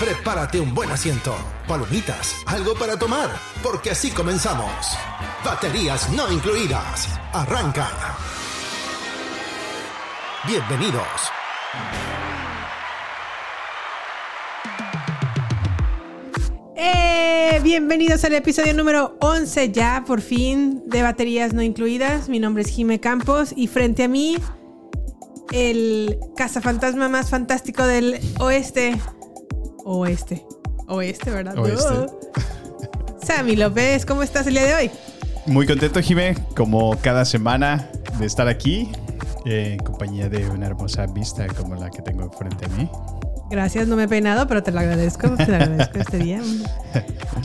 Prepárate un buen asiento, palomitas, algo para tomar, porque así comenzamos. Baterías no incluidas. Arranca. Bienvenidos. Eh, bienvenidos al episodio número 11 ya, por fin, de Baterías No Incluidas. Mi nombre es Jime Campos y frente a mí, el cazafantasma más fantástico del oeste. Oeste. Oeste, ¿verdad? Oeste. Sammy López, ¿cómo estás el día de hoy? Muy contento, Jimé, como cada semana de estar aquí eh, en compañía de una hermosa vista como la que tengo frente a mí. Gracias, no me he peinado, pero te lo agradezco, te lo agradezco este día.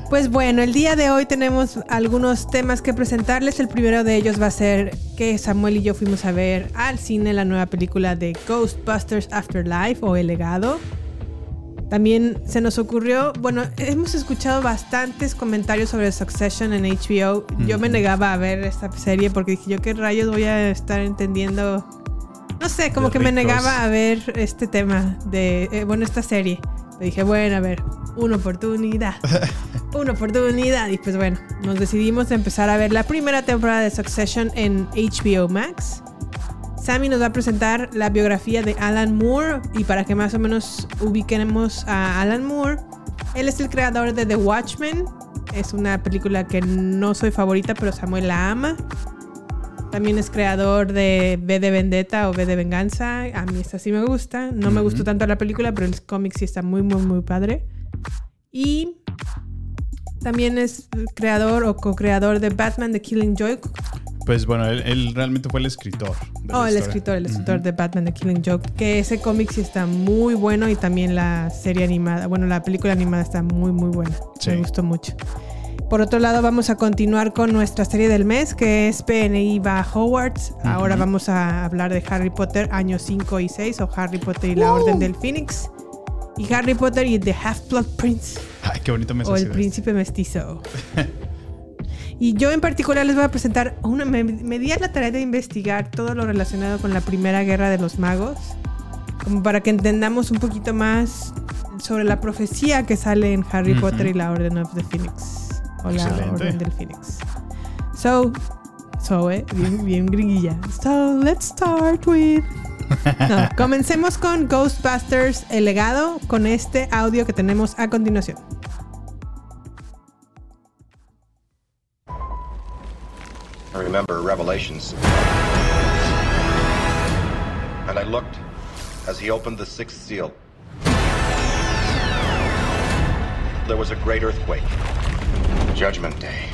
Pues bueno, el día de hoy tenemos algunos temas que presentarles. El primero de ellos va a ser que Samuel y yo fuimos a ver al cine la nueva película de Ghostbusters Afterlife o El legado. También se nos ocurrió, bueno, hemos escuchado bastantes comentarios sobre Succession en HBO. Yo me negaba a ver esta serie porque dije, yo qué rayos voy a estar entendiendo no sé, como que me negaba a ver este tema de, eh, bueno, esta serie. Le dije, bueno, a ver, una oportunidad. una oportunidad. Y pues bueno, nos decidimos a empezar a ver la primera temporada de Succession en HBO Max. Sammy nos va a presentar la biografía de Alan Moore y para que más o menos ubiquemos a Alan Moore, él es el creador de The Watchmen. Es una película que no soy favorita, pero Samuel la ama. También es creador de V de Vendetta o V de Venganza. A mí esta sí me gusta. No me gustó tanto la película, pero el cómic sí está muy, muy, muy padre. Y también es creador o co-creador de Batman The Killing Joke. Pues bueno, él, él realmente fue el escritor. de la Oh, el escritor, el escritor de Batman The Killing Joke. Que ese cómic sí está muy bueno y también la serie animada, bueno, la película animada está muy, muy buena. Sí. Me gustó mucho. Por otro lado, vamos a continuar con nuestra serie del mes, que es PNI va Hogwarts. Ahora vamos a hablar de Harry Potter años 5 y 6, o Harry Potter y la Orden del Phoenix. Y Harry Potter y The Half-Blood Prince, Ay, qué bonito me o El Príncipe Mestizo. Y yo en particular les voy a presentar una. Me, me di a la tarea de investigar todo lo relacionado con la Primera Guerra de los Magos, como para que entendamos un poquito más sobre la profecía que sale en Harry Ujú. Potter y la Orden of the Phoenix. O la Excelente. Orden del Phoenix. So, so, eh, bien, bien gringuilla. So, let's start with. No, comencemos con Ghostbusters, el legado, con este audio que tenemos a continuación. I remember Revelations. And I looked as he opened the sixth seal. There was a great earthquake. Judgment Day.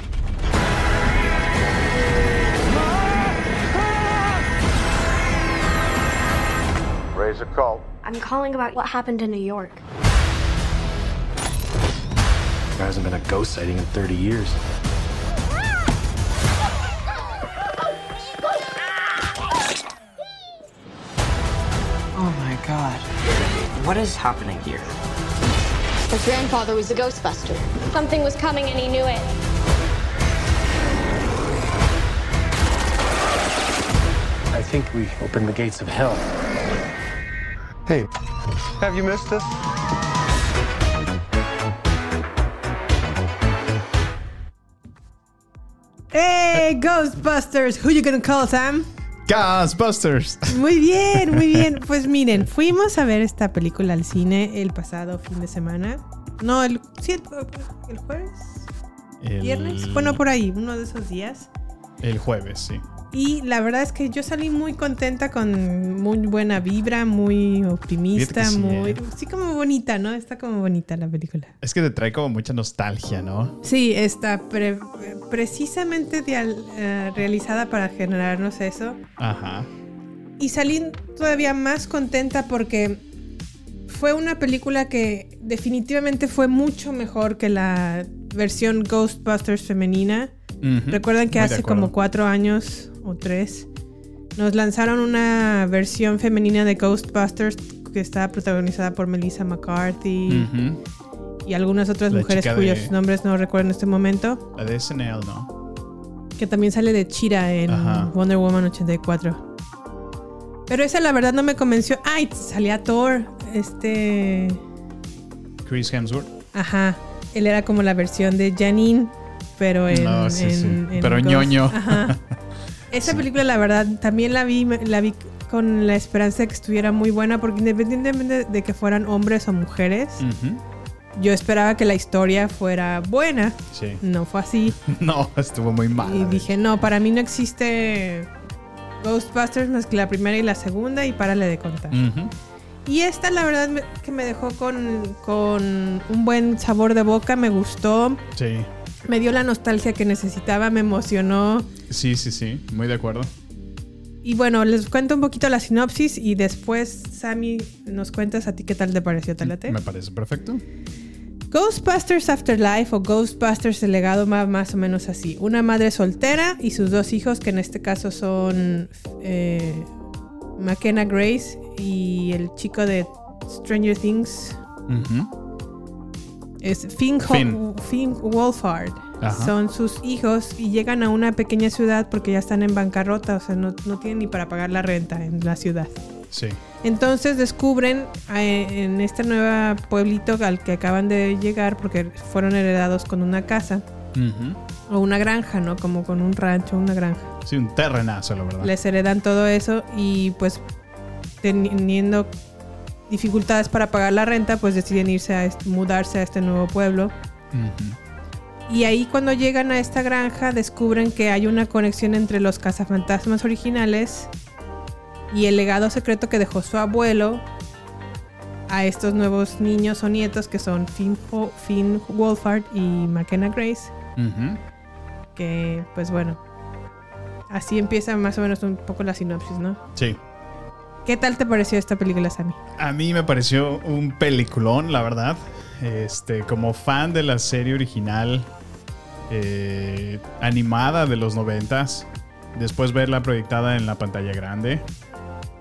Raise a cult. I'm calling about what happened in New York. There hasn't been a ghost sighting in 30 years. God. What is happening here? His grandfather was a Ghostbuster. Something was coming and he knew it. I think we opened the gates of hell. Hey, have you missed us? ¡Hey, Ghostbusters! Who you gonna call, Sam? Ghostbusters. Muy bien, muy bien. Pues miren, fuimos a ver esta película al cine el pasado fin de semana. No, el, sí, el, el jueves, El- viernes. Bueno, por ahí, uno de esos días. El jueves, sí. Y la verdad es que yo salí muy contenta con muy buena vibra, muy optimista, sí, muy... ¿eh? Sí, como bonita, ¿no? Está como bonita la película. Es que te trae como mucha nostalgia, ¿no? Sí, está pre- precisamente eh, realizada para generarnos eso. Ajá. Y salí todavía más contenta porque fue una película que definitivamente fue mucho mejor que la versión Ghostbusters femenina. Recuerdan que Muy hace como cuatro años o tres nos lanzaron una versión femenina de Ghostbusters que estaba protagonizada por Melissa McCarthy y algunas otras La mujeres cuyos de- nombres no recuerdo en este momento. La de SNL, ¿no? Que también sale de Chira en Ajá. Wonder Woman 84. Pero esa la verdad no me convenció. Ay, salía Thor. Este. Chris Hemsworth. Ajá. Él era como la versión de Janine. Pero en. No, sí, en- sí. en Pero ñoño. Ajá. Esa película, la verdad, también la vi, la vi con la esperanza de que estuviera muy buena. Porque independientemente de que fueran hombres o mujeres, yo esperaba que la historia fuera buena. Sí. No fue así. No, estuvo muy mal. Y dije, no, para mí no existe Ghostbusters más que la primera y la segunda y párale de contar. Ujú. Y esta la verdad me- que me dejó con, con un buen sabor de boca, me gustó, Sí. Me dio la nostalgia que necesitaba, me emocionó. Sí, sí, sí. Muy de acuerdo. Y bueno, les cuento un poquito la sinopsis y después, Sammy, nos cuentas a ti qué tal te pareció, ¿te late? Me parece perfecto. Ghostbusters Afterlife o Ghostbusters el legado va más o menos así. Una madre soltera y sus dos hijos, que en este caso son eh, McKenna Grace y el chico de Stranger Things. Es Finn, Finn. Finn Wolfhard. Ajá. Son sus hijos y llegan a una pequeña ciudad porque ya están en bancarrota, o sea, no, no tienen ni para pagar la renta en la ciudad. Sí. Entonces descubren eh, en este nuevo pueblito al que acaban de llegar, porque fueron heredados con una casa o una granja, ¿no? Como con un rancho, una granja. Sí, un terrenazo, la verdad. Les heredan todo eso y pues teniendo dificultades para pagar la renta, pues deciden irse a mudarse a este nuevo pueblo. Y ahí cuando llegan a esta granja descubren que hay una conexión entre los cazafantasmas originales y el legado secreto que dejó su abuelo a estos nuevos niños o nietos que son Finn, Ho- Finn Wolfhard y McKenna Grace. Que pues bueno, así empieza más o menos un poco la sinopsis, ¿no? Sí. ¿Qué tal te pareció esta película, Sammy? A mí me pareció un peliculón, la verdad. Este, como fan de la serie original eh, animada de los noventas, después verla proyectada en la pantalla grande.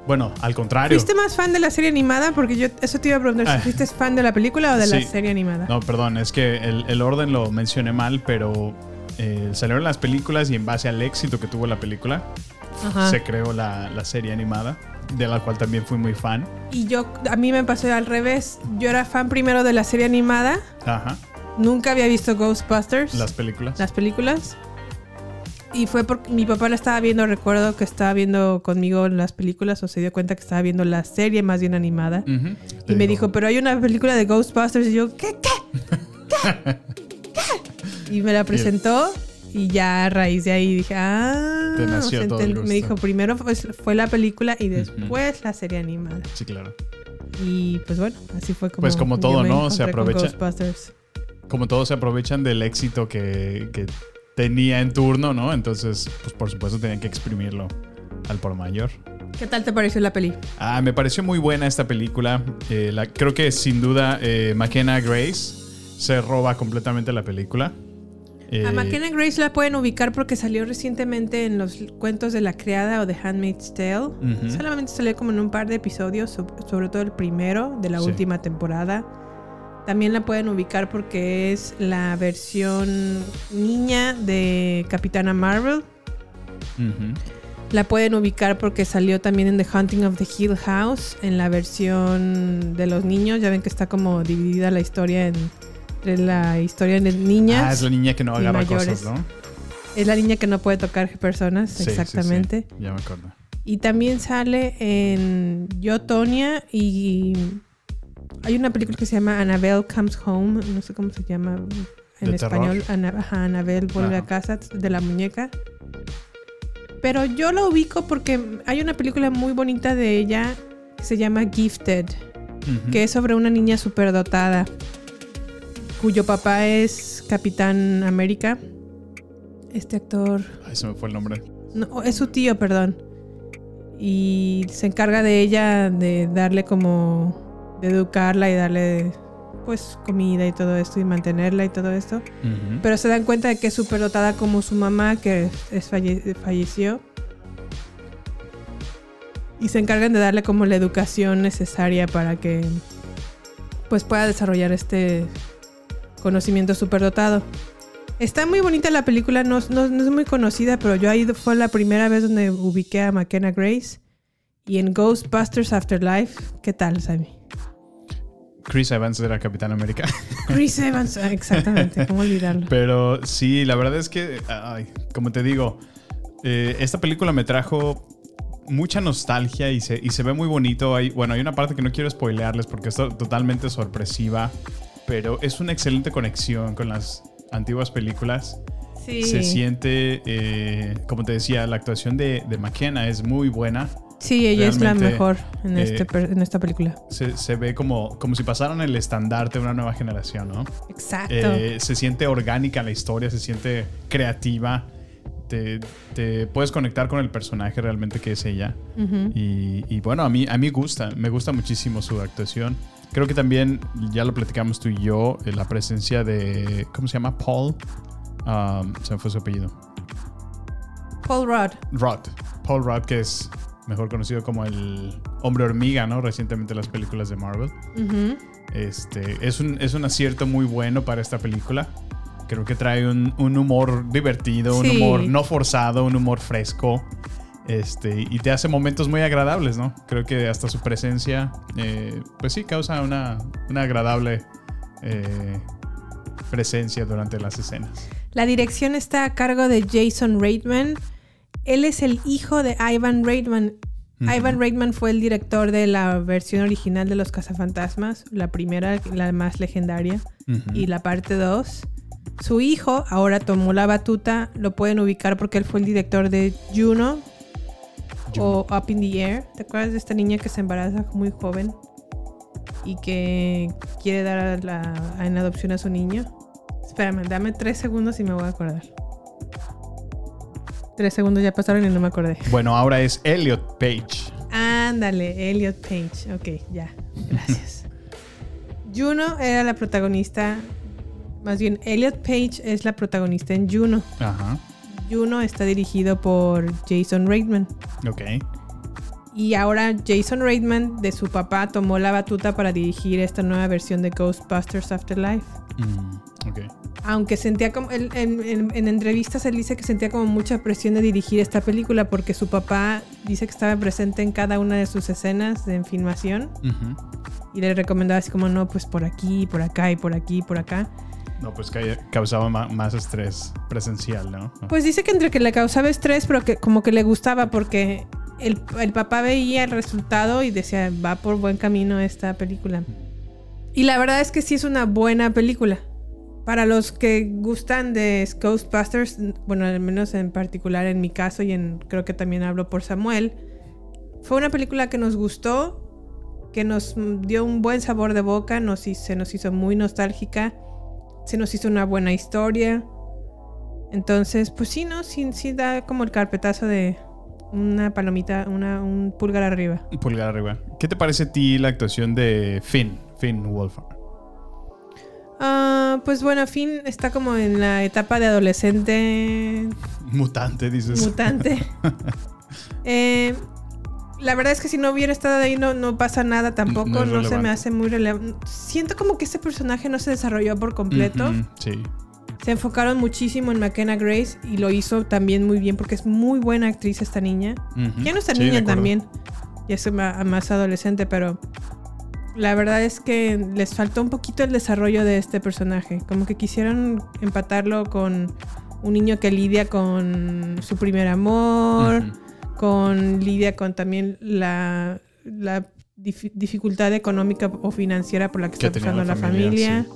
Bueno, al contrario. ¿Fuiste más fan de la serie animada? Porque yo eso te iba a preguntar, Ah. si fuiste fan de la película o de la Sí. serie animada. No, perdón, es que el, el orden lo mencioné mal, pero eh, salieron las películas y en base al éxito que tuvo la película, Ajá. se creó la, la serie animada, de la cual también fui muy fan. Y yo, a mí me pasó al revés. Yo era fan primero de la serie animada. Ajá, Nunca había visto Ghostbusters, las películas. las películas. Y fue porque mi papá la estaba viendo, recuerdo que estaba viendo conmigo las películas o se dio cuenta que estaba viendo la serie más bien animada. Ujú. Y me dijo, pero hay una película de Ghostbusters. Y yo, ¿qué? ¿Qué? ¿Qué? ¿Qué? Y me la presentó. Y ya a raíz de ahí dije, ah. Te nació o sea, todo el gusto. me dijo, primero fue, fue la película y después la serie animada. Sí, claro. Y pues bueno, así fue como. Pues como todo, ¿no? Se aprovecha. Como todos se aprovechan del éxito que, que tenía en turno, ¿no? Entonces, pues por supuesto tenían que exprimirlo al por mayor. ¿Qué tal te pareció la peli? Ah, me pareció muy buena esta película. Eh, la, creo que sin duda eh, McKenna Grace se roba completamente la película. Eh, A McKenna Grace la pueden ubicar porque salió recientemente en los cuentos de la criada o de Handmaid's Tale. Solamente salió como en un par de episodios, so- sobre todo el primero de la Sí. última temporada. También la pueden ubicar porque es la versión niña de Capitana Marvel. La pueden ubicar porque salió también en The Hunting of the Hill House, en la versión de los niños. Ya ven que está como dividida la historia en, la historia de niñas. Ah, es la niña que no agarra mayores. cosas, ¿no? Es la niña que no puede tocar personas, Sí, exactamente. sí. Ya me acuerdo. Y también sale en Yo, Tonya y hay una película que se llama Annabelle Comes Home, no sé cómo se llama en ¿De español. Ana- ajá, Annabelle vuelve Ajá. a casa de la muñeca. Pero yo la ubico porque hay una película muy bonita de ella que se llama Gifted, que es sobre una niña superdotada cuyo papá es Capitán América. Este actor, Ay, se me fue el nombre. no, es su tío, perdón. Y se encarga de ella de darle como de educarla y darle pues comida y todo esto y mantenerla y todo esto. Pero se dan cuenta de que es superdotada como su mamá, que es falle- falleció. Y se encargan de darle como la educación necesaria para que pues pueda desarrollar este conocimiento superdotado. Está muy bonita la película, no, no- no es muy conocida, pero yo ahí fue la primera vez donde ubiqué a McKenna Grace. Y en Ghostbusters Afterlife, ¿qué tal, Sammy? Chris Evans era Capitán América. Chris Evans, ah, exactamente, ¿cómo olvidarlo? Pero sí, la verdad es que, ay, como te digo, eh, esta película me trajo mucha nostalgia y se, y se ve muy bonito. Hay, bueno, hay una parte que no quiero spoilearles porque es to- totalmente sorpresiva, pero es una excelente conexión con las antiguas películas. Sí. Se siente, eh, como te decía, la actuación de, de McKenna es muy buena. Sí, ella es la Realmente, mejor en, eh, este en esta película. Se, se ve como, como si pasaran el estandarte de una nueva generación, ¿no? Exacto. Eh, se siente orgánica la historia, se siente creativa. Te, te puedes conectar con el personaje realmente que es ella. Ujú. Y, y bueno, a mí, a mí gusta, me gusta muchísimo su actuación. Creo que también, ya lo platicamos tú y yo, eh, la presencia de, ¿cómo se llama? Paul. Um, se me fue su apellido. Paul Rudd. Rudd. Paul Rudd, que es mejor conocido como el hombre hormiga, ¿no? Recientemente en las películas de Marvel. Este, es, un, es un acierto muy bueno para esta película. Creo que trae un, un humor divertido, un humor no forzado, un humor fresco. Este, y te hace momentos muy agradables, ¿no? Creo que hasta su presencia, eh, pues sí, causa una, una agradable eh, presencia durante las escenas. La dirección está a cargo de Jason Reitman. Él es el hijo de Ivan Reitman. Ivan Reitman fue el director de la versión original de Los Cazafantasmas, la primera, la más legendaria, y la parte 2. Su hijo ahora tomó la batuta, lo pueden ubicar porque él fue el director de Juno, o Up in the Air. ¿Te acuerdas de esta niña que se embaraza muy joven y que quiere dar a la- en adopción a su niño? Espérame, dame tres segundos y me voy a acordar. Tres segundos ya pasaron y no me acordé. Bueno, ahora es Elliot Page. Ándale, Elliot Page. Ok, ya. Gracias. Juno era la protagonista. Más bien, Elliot Page es la protagonista en Juno. Ajá. Juno está dirigido por Jason Reitman. Ok. Y ahora Jason Reitman de su papá tomó la batuta para dirigir esta nueva versión de Ghostbusters Afterlife. Mm, ok. Aunque sentía como, él- en, en- en entrevistas él dice que sentía como mucha presión de dirigir esta película porque su papá dice que estaba presente en cada una de sus escenas de filmación y le recomendaba así como no, pues por aquí, por acá y por aquí y por acá. No, pues que causaba más estrés presencial, ¿no? Pues dice que entre que le causaba estrés, pero que como que le gustaba porque el, papá veía el resultado y decía, va por buen camino esta película. Y la verdad es que sí es una buena película. Para los que gustan de Ghostbusters, bueno, al menos en particular en mi caso y en, creo que también hablo por Samuel, fue una película que nos gustó, que nos dio un buen sabor de boca, nos, se nos hizo muy nostálgica, se nos hizo una buena historia. Entonces, pues sí, ¿no? Sí, sí da como el carpetazo de una palomita, una, un pulgar arriba. Un pulgar arriba. ¿Qué te parece a ti la actuación de Finn? Finn Wolfhard. Ah, pues bueno, Finn está como en la etapa de adolescente Mutante, dices. mutante. Eh, la verdad es que si no hubiera estado ahí no, no pasa nada tampoco, No se me hace muy relevante. Siento como que este personaje no se desarrolló por completo. Sí. Se enfocaron muchísimo en McKenna Grace y lo hizo también muy bien porque es muy buena actriz esta niña. Ya no está Sí, niña también. Ya es más adolescente, pero la verdad es que les faltó un poquito el desarrollo de este personaje. Como que quisieron empatarlo con un niño que lidia con su primer amor. Con lidia con también la, la dif- dificultad económica o financiera por la que, Que está pasando la la familia.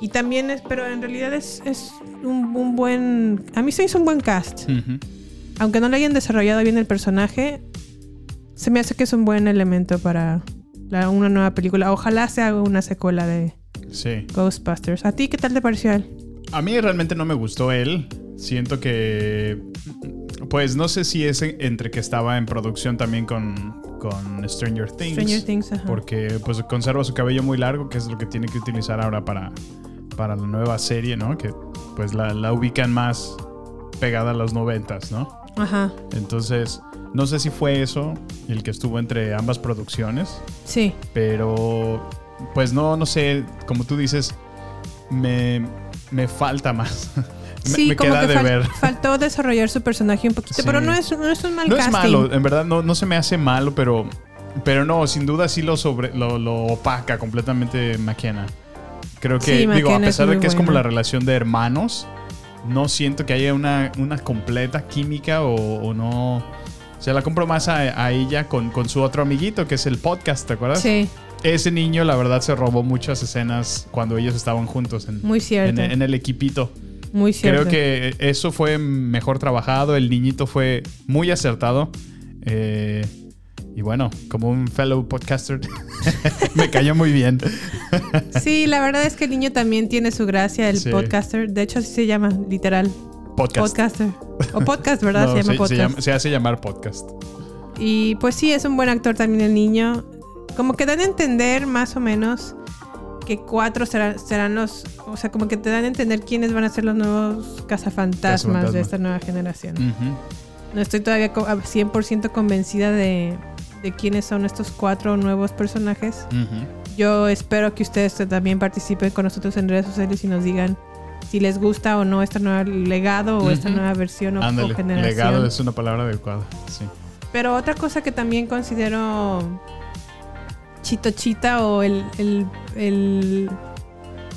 Y también es, pero en realidad es, es un, un buen, a mí se hizo un buen cast. Aunque no le hayan desarrollado bien el personaje, se me hace que es un buen elemento para la- una nueva película. Ojalá se haga una secuela de Sí. Ghostbusters. ¿A ti qué tal te pareció él? A mí realmente no me gustó él. Siento que. Pues no sé si es en- entre que estaba en producción también con, con Stranger Things. Stranger Things, ajá. Porque pues conserva su cabello muy largo, que es lo que tiene que utilizar ahora para, para la nueva serie, ¿no? Que pues la, la ubican más pegada a los noventas, ¿no? Ajá, Entonces, no sé si fue eso el que estuvo entre ambas producciones. sí. Pero, pues no, no sé, como tú dices, me, me falta más. me, Sí, me como queda que de fal- ver. faltó desarrollar su personaje un poquito, Sí. pero no es, no es un mal No es casting. malo, en verdad no, no se me hace malo, pero, pero no, sin duda sí lo, sobre, lo, lo opaca completamente McKenna. Creo que, Sí, digo, a McKenna es pesar de que es como la relación de hermanos, no siento que haya una, una completa química o, o no. Se la compro más a, a ella con, con su otro amiguito, que es el podcast, ¿te acuerdas? Sí, Ese niño, la verdad, se robó muchas escenas cuando ellos estaban juntos en, Muy cierto. en, en el equipito. Muy cierto. Creo que eso fue mejor trabajado. El niñito fue muy acertado. Eh, y bueno, como un fellow podcaster, me cayó muy bien. Sí, la verdad es que el niño también tiene su gracia, el Sí. podcaster. De hecho, así se llama, literal. Podcast. Podcaster. O podcast, ¿verdad? No, se llama se, podcast. se llama- se hace llamar podcast. Y pues sí, es un buen actor también el niño. Como que dan a entender más o menos que cuatro serán, serán los... O sea, como que te dan a entender quiénes van a ser los nuevos cazafantasmas Cazafantasma. de esta nueva generación. No estoy todavía co- a 100% convencida de, de quiénes son estos cuatro nuevos personajes. Yo espero que ustedes también participen con nosotros en redes sociales y nos digan si les gusta o no este nuevo legado o esta nueva versión o, o generación. legado es una palabra adecuada. Sí. Pero otra cosa que también considero chitochita o el, el- el-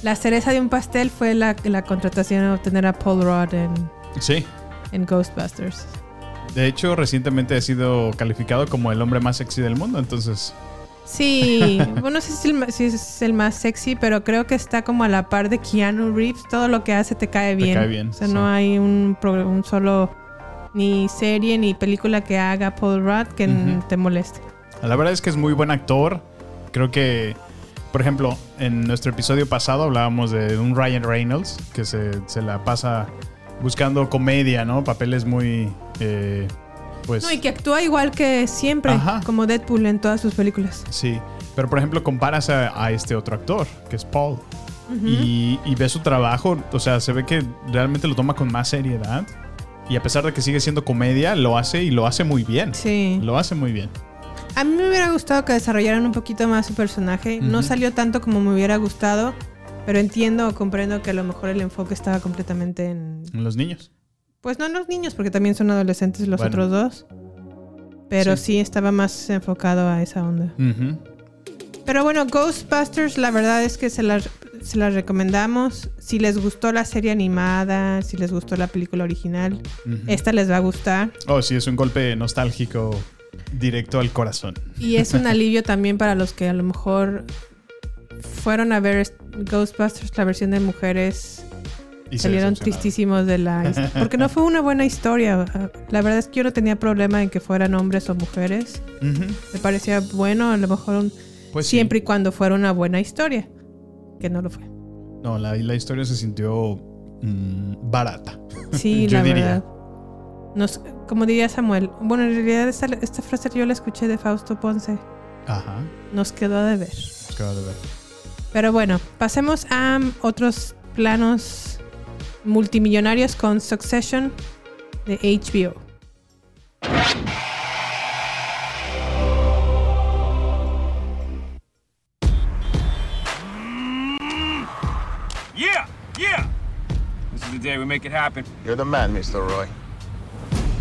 la cereza de un pastel fue la, la contratación de obtener a Paul Rudd en, Sí. en Ghostbusters. De hecho, recientemente ha sido calificado como el hombre más sexy del mundo. Entonces, Sí, bueno, no sé si, el ma- si es el más sexy, pero creo que está como a la par de Keanu Reeves. Todo lo que hace te cae bien. cae bien, O sea, sí. no hay un, solo ni serie ni película que haga Paul Rudd que te moleste. La verdad es que es muy buen actor. Creo que, por ejemplo, en nuestro episodio pasado hablábamos de un Ryan Reynolds que se, se la pasa buscando comedia, ¿no? Papeles muy, eh, pues... No, y que actúa igual que siempre, Ajá. como Deadpool en todas sus películas. Sí, pero por ejemplo comparas a, a este otro actor, que es Paul, y, y ves su trabajo, o sea, se ve que realmente lo toma con más seriedad. Y a pesar de que sigue siendo comedia, lo hace y lo hace muy bien. Sí. Lo hace muy bien. A mí me hubiera gustado que desarrollaran un poquito más su personaje. No salió tanto como me hubiera gustado, pero entiendo o comprendo que a lo mejor el enfoque estaba completamente en... En los niños. Pues no en los niños, porque también son adolescentes los Bueno. otros dos. Pero Sí. sí. estaba más enfocado a esa onda. Pero bueno, Ghostbusters, la verdad es que se las se las recomendamos. Si les gustó la serie animada, si les gustó la película original, esta les va a gustar. Oh, sí, es un golpe nostálgico directo al corazón. Y es un alivio también para los que a lo mejor fueron a ver Ghostbusters, la versión de mujeres, Y salieron tristísimos de la... Porque no fue una buena historia. La verdad es que yo no tenía problema en que fueran hombres o mujeres. Me parecía bueno, a lo mejor un- Pues sí. siempre y cuando fuera una buena historia. Que no lo fue. No, la, la historia se sintió mm, barata. Sí, Yo la diría. verdad. Nos, como diría Samuel, bueno, en realidad esta, esta frase yo la escuché de Fausto Ponce. Ajá. Nos quedó de ver. Acabo de ver. Pero bueno, pasemos a otros planos multimillonarios con Succession de HBO. Yeah, yeah. This is the day we make it happen. You're the man, Mr. Roy.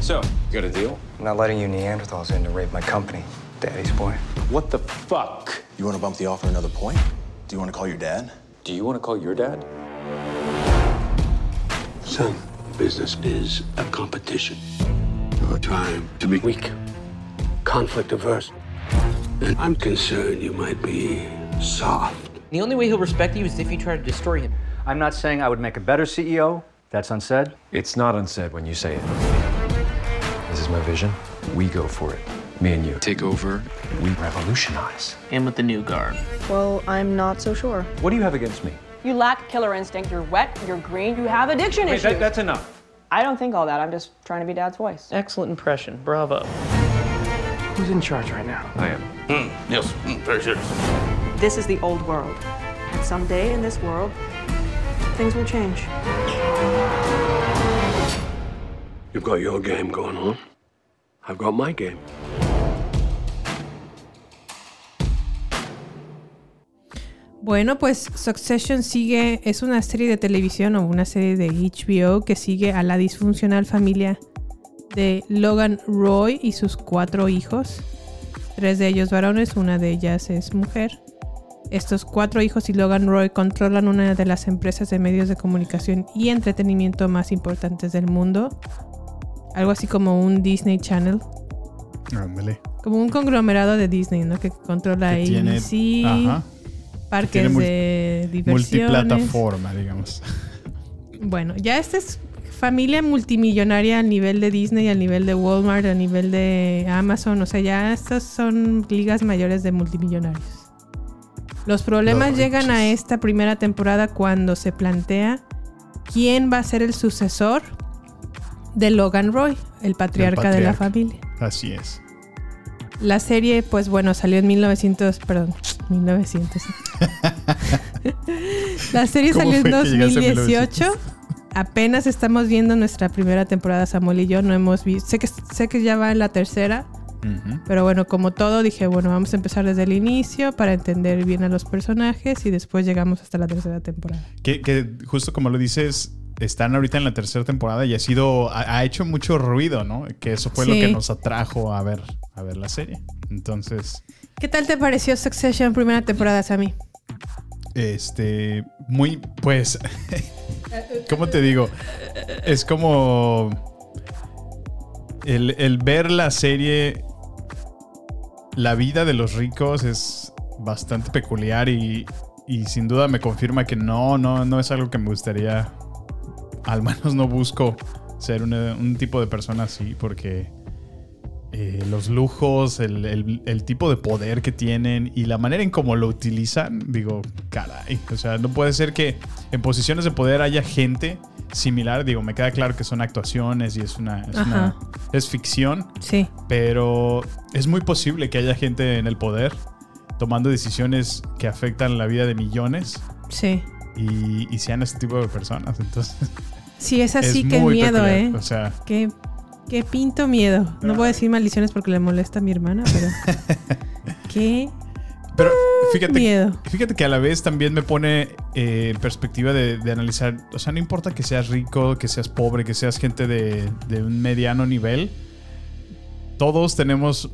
So, you got a deal? I'm not letting you Neanderthals in to raid my company, Daddy's boy. What the fuck? You want to bump the offer another point? Do you want to call your dad? Do you want to call your dad? Son, business is a competition. Your time to be weak, conflict averse. And I'm concerned you might be soft. The only way he'll respect you is if you try to destroy him. I'm not saying I would make a better CEO. That's unsaid. It's not unsaid when you say it. This is my vision. We go for it. Me and you. Take over. We revolutionize. And with the new guard. Well, I'm not so sure. What do you have against me? You lack killer instinct. You're wet. You're green. You have addiction Wait, issues. that, that's enough. I don't think all that. I'm just trying to be Dad's voice. Excellent impression. Bravo. Who's in charge right now? I am. Hmm, yes, very serious. This is the old world, and someday in this world, things will change. You've got your game going on. I've got my game. Bueno, pues Succession sigue, es una serie de televisión o una serie de HBO que sigue a la disfuncional familia de Logan Roy y sus cuatro hijos. Tres de ellos varones, una de ellas es mujer. Estos cuatro hijos y Logan Roy controlan una de las empresas de medios de comunicación y entretenimiento más importantes del mundo. Algo así como un Disney Channel. Ándale. Como un conglomerado de Disney, ¿no? Que controla Que tiene- ABC, ajá. parques Tiene de diversiones. Multiplataforma, digamos. Bueno, ya esta es familia multimillonaria al nivel de Disney, al nivel de Walmart, al nivel de Amazon. O sea, ya estas son ligas mayores de multimillonarios. Los problemas Los llegan a esta primera temporada cuando se plantea quién va a ser el sucesor de Logan Roy, el patriarca, de la familia. Así es. La serie, pues bueno, salió en 1900, perdón, 1900. La serie ¿Cómo salió en fue que llegaste a 2018. Apenas estamos viendo nuestra primera temporada, Samuel y yo. No hemos visto. Sé que, sé que ya va en la tercera. Pero bueno, como todo, dije, bueno, vamos a empezar desde el inicio para entender bien a los personajes y después llegamos hasta la tercera temporada. Que, que justo como lo dices, están ahorita en la tercera temporada y ha sido, ha, ha hecho mucho ruido, ¿no? Que eso fue lo que nos atrajo a ver, a ver la serie. Entonces, ¿Qué tal te pareció Succession primera temporada, Sammy? este, muy, pues, ¿cómo te digo? Es como el, el ver la serie, la vida de los ricos es bastante peculiar y, y sin duda me confirma que no, no, no es algo que me gustaría, al menos no busco ser una- un tipo de persona así porque eh, los lujos, el, el- el tipo de poder que tienen y la manera en cómo lo utilizan, digo, caray, o sea, no puede ser que en posiciones de poder haya gente similar, digo, me queda claro que son actuaciones y es una, es, una- es ficción, Sí. pero es muy posible que haya gente en el poder tomando decisiones que afectan la vida de millones Sí. y, y sean este tipo de personas, entonces... Sí, es así, Es miedo, peculiar, ¿eh? o sea. Qué, qué pinto miedo. No voy a decir maldiciones porque le molesta a mi hermana, pero. qué Pero fíjate, miedo. fíjate que a la vez también me pone eh, en perspectiva de, de analizar, o sea, no importa que seas rico, que seas pobre, que seas gente de, de un mediano nivel, todos tenemos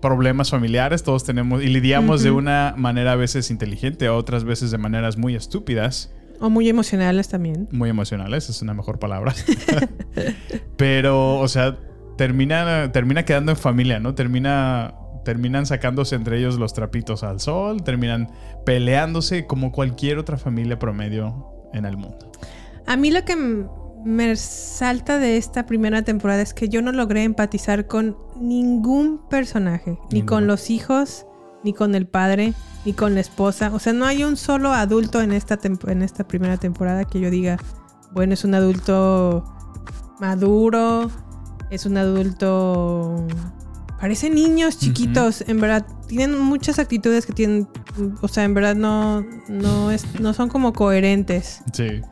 problemas familiares, todos tenemos y lidiamos de una manera a veces inteligente, otras veces de maneras muy estúpidas, O muy emocionales también. muy emocionales, es una mejor palabra. Pero, o sea, termina, termina quedando en familia, ¿no? Termina, terminan sacándose entre ellos los trapitos al sol, terminan peleándose como cualquier otra familia promedio en el mundo. A mí lo que me salta de esta primera temporada es que yo no logré empatizar con ningún personaje, ni con los hijos, ni con el padre, ni con la esposa. O sea, no hay un solo adulto en esta, en esta primera temporada que yo diga, bueno, es un adulto maduro, es un adulto... Parecen niños chiquitos, en verdad. Tienen muchas actitudes que tienen, o sea, en verdad no, no, es, no son como coherentes. Sí.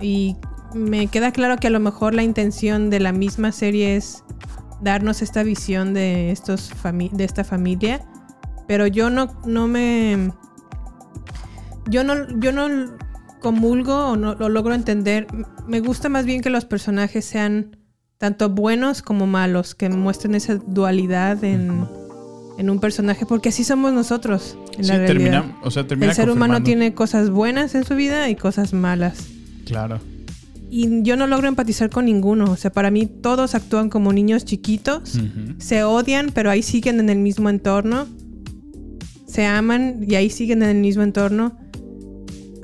Y me queda claro que a lo mejor la intención de la misma serie es darnos esta visión de estos de esta familia, pero yo no no me yo no yo no comulgo o no lo logro entender. Me gusta más bien que los personajes sean tanto buenos como malos, que muestren esa dualidad en, en un personaje, porque así somos nosotros en Sí, la realidad. termina- o sea, termina El ser humano tiene cosas buenas en su vida y cosas malas. Claro. Y yo no logro empatizar con ninguno. O sea, para mí todos actúan como niños chiquitos. Se odian, pero ahí siguen en el mismo entorno. Se aman y ahí siguen en el mismo entorno.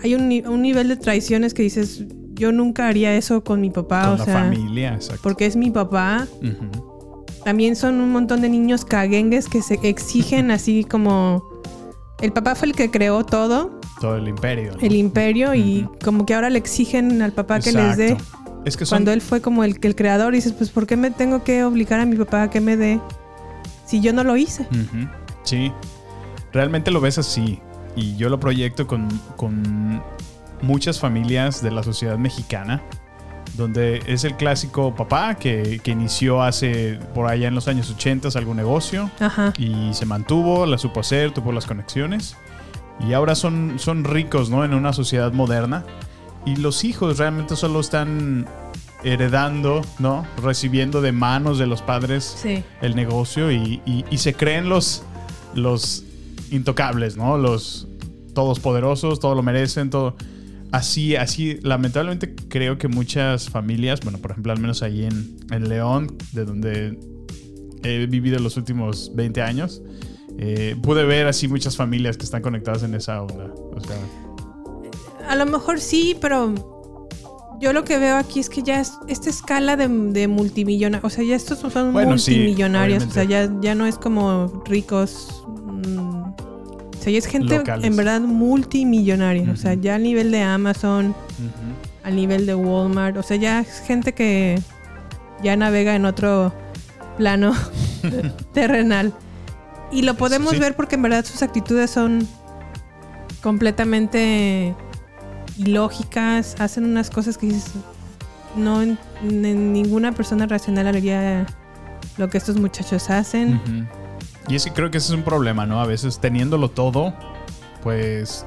Hay un, un nivel de traiciones que dices, yo nunca haría eso con mi papá. Con o la sea, familia, exacto. porque es mi papá. También son un montón de niños caguengues que se exigen así como... El papá fue el que creó todo, Todo el imperio. ¿no? el imperio, y como que ahora le exigen al papá que les dé. Es que son Cuando él fue como el, el creador, dices, pues ¿por qué me tengo que obligar a mi papá a que me dé si yo no lo hice? Ujú, Sí, realmente lo ves así. Y yo lo proyecto con, con muchas familias de la sociedad mexicana, donde es el clásico papá que, que inició hace, por allá en los años 80, algún negocio Ajá. y se mantuvo, la supo hacer, tuvo las conexiones. Y ahora son, son ricos, ¿no? En una sociedad moderna. Y los hijos realmente solo están heredando, ¿no? Recibiendo de manos de los padres Sí. el negocio y, y- y se creen los, los intocables, ¿no? Los todos poderosos, todo lo merecen, todo. Así, así, lamentablemente creo que muchas familias, bueno, por ejemplo, al menos ahí en, en León, de donde he vivido los últimos 20 años, eh, pude ver así muchas familias que están conectadas en esa onda. O sea, A lo mejor sí, pero yo lo que veo aquí es que ya es esta escala de, de multimillonarios, o sea, ya estos son Bueno, sí, multimillonarios, o sea, ya, ya no es como ricos. O sea, ya es gente Locales. en verdad multimillonaria, o sea, ya a nivel de Amazon, a nivel de Walmart, o sea, ya es gente que ya navega en otro plano terrenal. Y lo podemos Sí. ver porque en verdad sus actitudes son completamente ilógicas, hacen unas cosas que dices, no en- en ninguna persona racional haría lo que estos muchachos hacen. Ujú. Y es que creo que ese es un problema, ¿no? A veces teniéndolo todo, pues,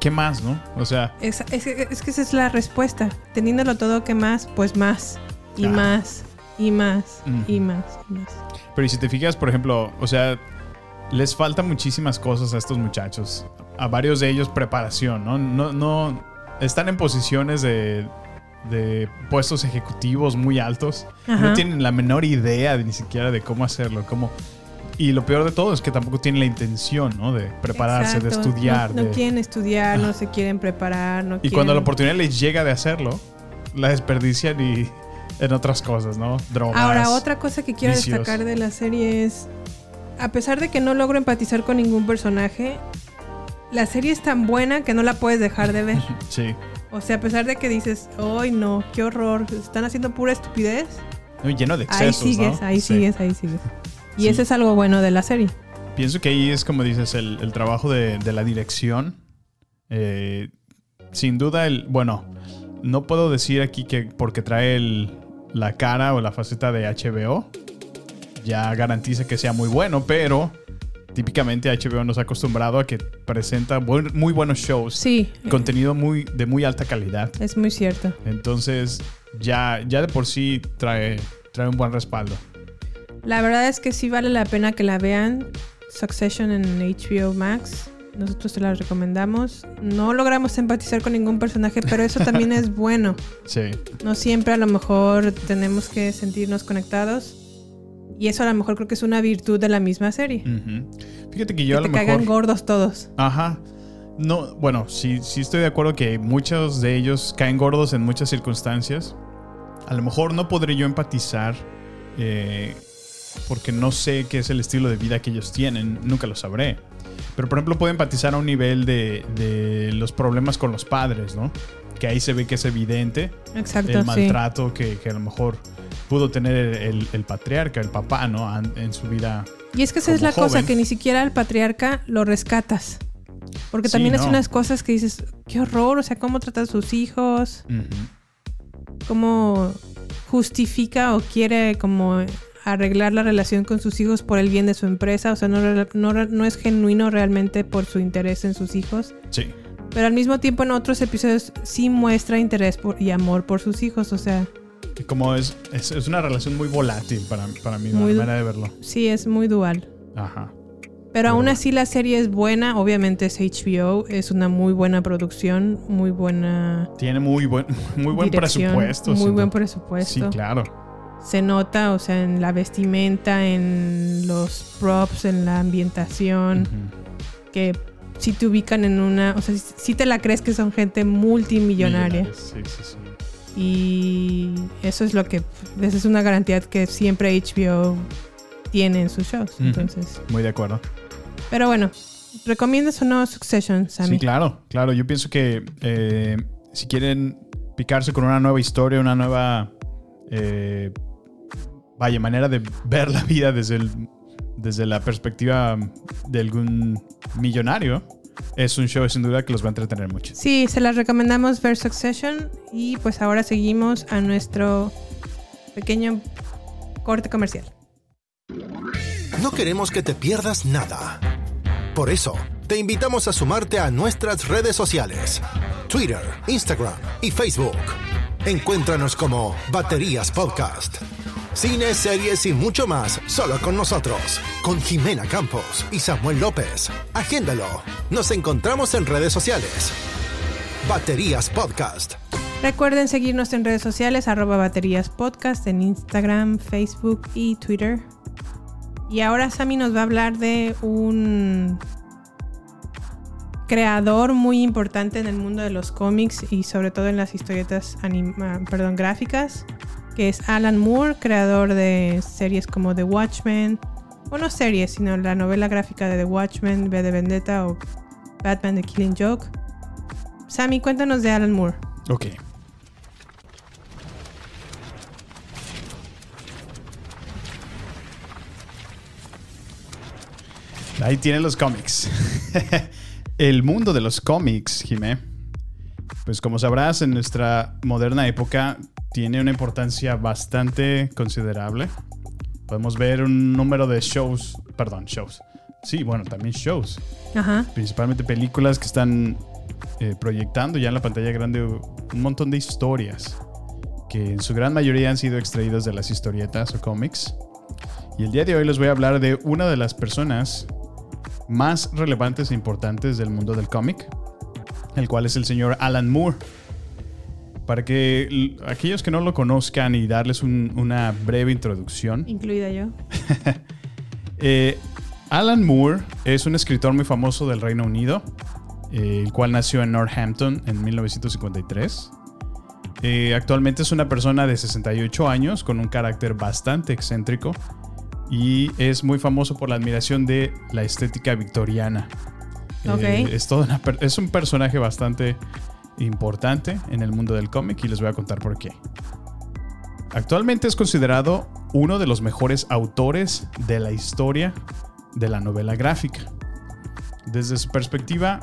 ¿qué más, no? O sea, Es, es- es que esa es la respuesta. Teniéndolo todo, que más? Pues más. Y más. Y más. Y más. Y más. Pero y si te fijas, por ejemplo, o sea, les falta muchísimas cosas a estos muchachos. A varios de ellos preparación, ¿no? No, no están en posiciones de, de puestos ejecutivos muy altos. Ajá. No tienen la menor idea de, ni siquiera de cómo hacerlo, cómo... Y lo peor de todo es que tampoco tienen la intención, ¿no? De prepararse, de estudiar. No, no de- quieren estudiar, no se quieren preparar. No Y cuando la quieren- oportunidad les llega de hacerlo, la desperdician y en otras cosas, ¿no? Drogas. Ahora, otra cosa que quiero vicios. destacar de la serie es, a pesar de que no logro empatizar con ningún personaje, la serie es tan buena que no la puedes dejar de ver. Sí. O sea, a pesar de que dices, ¡ay no! ¡Qué horror! Están haciendo pura estupidez. No, lleno de ahí excesos, sigues, ¿no? ahí Sí. sigues, ahí sigues. Y Sí. eso es algo bueno de la serie. Pienso que ahí es como dices, el, el trabajo de, de la dirección. Eh, sin duda, el. Bueno, no puedo decir aquí que porque trae el- la cara o la faceta de HBO, ya garantiza que sea muy bueno, pero típicamente HBO nos ha acostumbrado a que presenta buen- muy buenos shows. Sí. Contenido muy, de muy alta calidad. Es muy cierto. Entonces, ya, ya de por sí trae, trae un buen respaldo. La verdad es que sí vale la pena que la vean. Succession en HBO Max. Nosotros te la recomendamos. No logramos empatizar con ningún personaje, pero eso también es bueno. Sí. No siempre a lo mejor tenemos que sentirnos conectados. Y eso a lo mejor creo que es una virtud de la misma serie. Fíjate que yo que a te lo caigan mejor. gordos todos. Ajá. No, bueno, sí, sí estoy de acuerdo que muchos de ellos caen gordos en muchas circunstancias. A lo mejor no podré yo empatizar eh, porque no sé qué es el estilo de vida que ellos tienen, nunca lo sabré. Pero por ejemplo puedo empatizar a un nivel de, de los problemas con los padres, ¿no? Que ahí se ve que es evidente Exacto, el sí. maltrato que, que a lo mejor pudo tener el, patriarca, el papá, ¿no? En su vida. Y es que esa es la cosa, que ni siquiera al patriarca lo rescatas. Porque Sí, también es no. unas cosas que dices, qué horror, o sea, cómo trata a sus hijos, cómo justifica o quiere como arreglar la relación con sus hijos por el bien de su empresa, o sea, no, no, no es genuino realmente por su interés en sus hijos. Sí. Pero al mismo tiempo en otros episodios sí muestra interés por- y amor por sus hijos, o sea, Como es, es, es una relación muy volátil para, para mí, Muy- la manera de verlo. sí es muy dual. Ajá. Pero aún así la serie es buena, obviamente es HBO, es una muy buena producción, muy buena Tiene muy buen, muy buen presupuesto. Muy buen presupuesto. Sí, claro. Se nota, o sea, en la vestimenta, en los props, en la ambientación, que si te ubican en una, o sea, si te la crees que son gente multimillonaria. Sí, sí, sí. Y eso es lo que, esa es una garantía que siempre HBO tiene en sus shows. Entonces, Muy de acuerdo. pero bueno, ¿recomiendas o no Succession, Sammy? Sí, claro, claro. Yo pienso que eh, si quieren picarse con una nueva historia, una nueva, eh, vaya, manera de ver la vida desde, el- desde la perspectiva de algún millonario, es un show sin duda que los va a entretener mucho. Sí, se las recomendamos ver Succession y pues ahora seguimos a nuestro pequeño corte comercial. No queremos que te pierdas nada. Por eso, te invitamos a sumarte a nuestras redes sociales. Twitter, Instagram y Facebook. Encuéntranos como Baterías Podcast. Cine, series y mucho más solo con nosotros. Con Jimena Campos y Samuel López. Agéndalo. Nos encontramos en redes sociales. Baterías Podcast. Recuerden seguirnos en redes sociales, arroba baterías podcast en Instagram, Facebook y Twitter. Y ahora Sammy nos va a hablar de un creador muy importante en el mundo de los cómics y sobre todo en las historietas perdón, gráficas, que es Alan Moore, creador de series como The Watchmen, o no series, sino la novela gráfica de The Watchmen, V de Vendetta o Batman The Killing Joke. Sammy, cuéntanos de Alan Moore. Ok. Ahí tienen los cómics. El mundo de los cómics, Jimé. Pues como sabrás, en nuestra moderna época tiene una importancia bastante considerable. Podemos ver un número de shows, perdón, shows. Sí, bueno, también shows. Ajá. Principalmente películas que están eh, proyectando ya en la pantalla grande un montón de historias que en su gran mayoría han sido extraídas de las historietas o cómics. Y el día de hoy les voy a hablar de una de las personas más relevantes e importantes del mundo del cómic, el cual es el señor Alan Moore. Para que aquellos que no lo conozcan y darles un- una breve introducción, Incluida yo. eh, Alan Moore es un escritor muy famoso del Reino Unido, eh, el cual nació en Northampton en 1953. Eh, actualmente es una persona de 68 años con un carácter bastante excéntrico y es muy famoso por la admiración de la estética victoriana. Eh, es, una per- es un personaje bastante importante en el mundo del cómic y les voy a contar por qué. Actualmente es considerado uno de los mejores autores de la historia de la novela gráfica. Desde su perspectiva,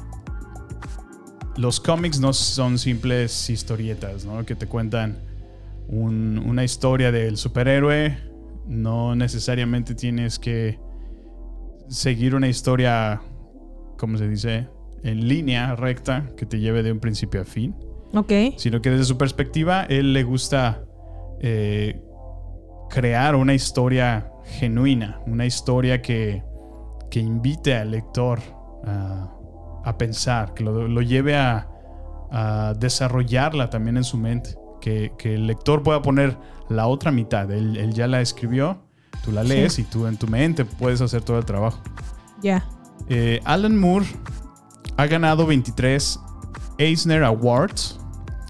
los cómics no son simples historietas, ¿no? Que te cuentan un- una historia del superhéroe. No necesariamente tienes que seguir una historia, ¿cómo se dice? En línea, recta, que te lleve de un principio a fin Ok. sino que desde su perspectiva, él le gusta eh, crear una historia genuina, una historia que, que invite al lector a, a pensar, que lo, lo lleve a, a desarrollarla también en su mente, que, que el lector pueda poner la otra mitad, él, él ya la escribió, tú la Sí. lees y tú en tu mente puedes hacer todo el trabajo. Ya. Eh, Alan Moore ha ganado 23 Eisner Awards,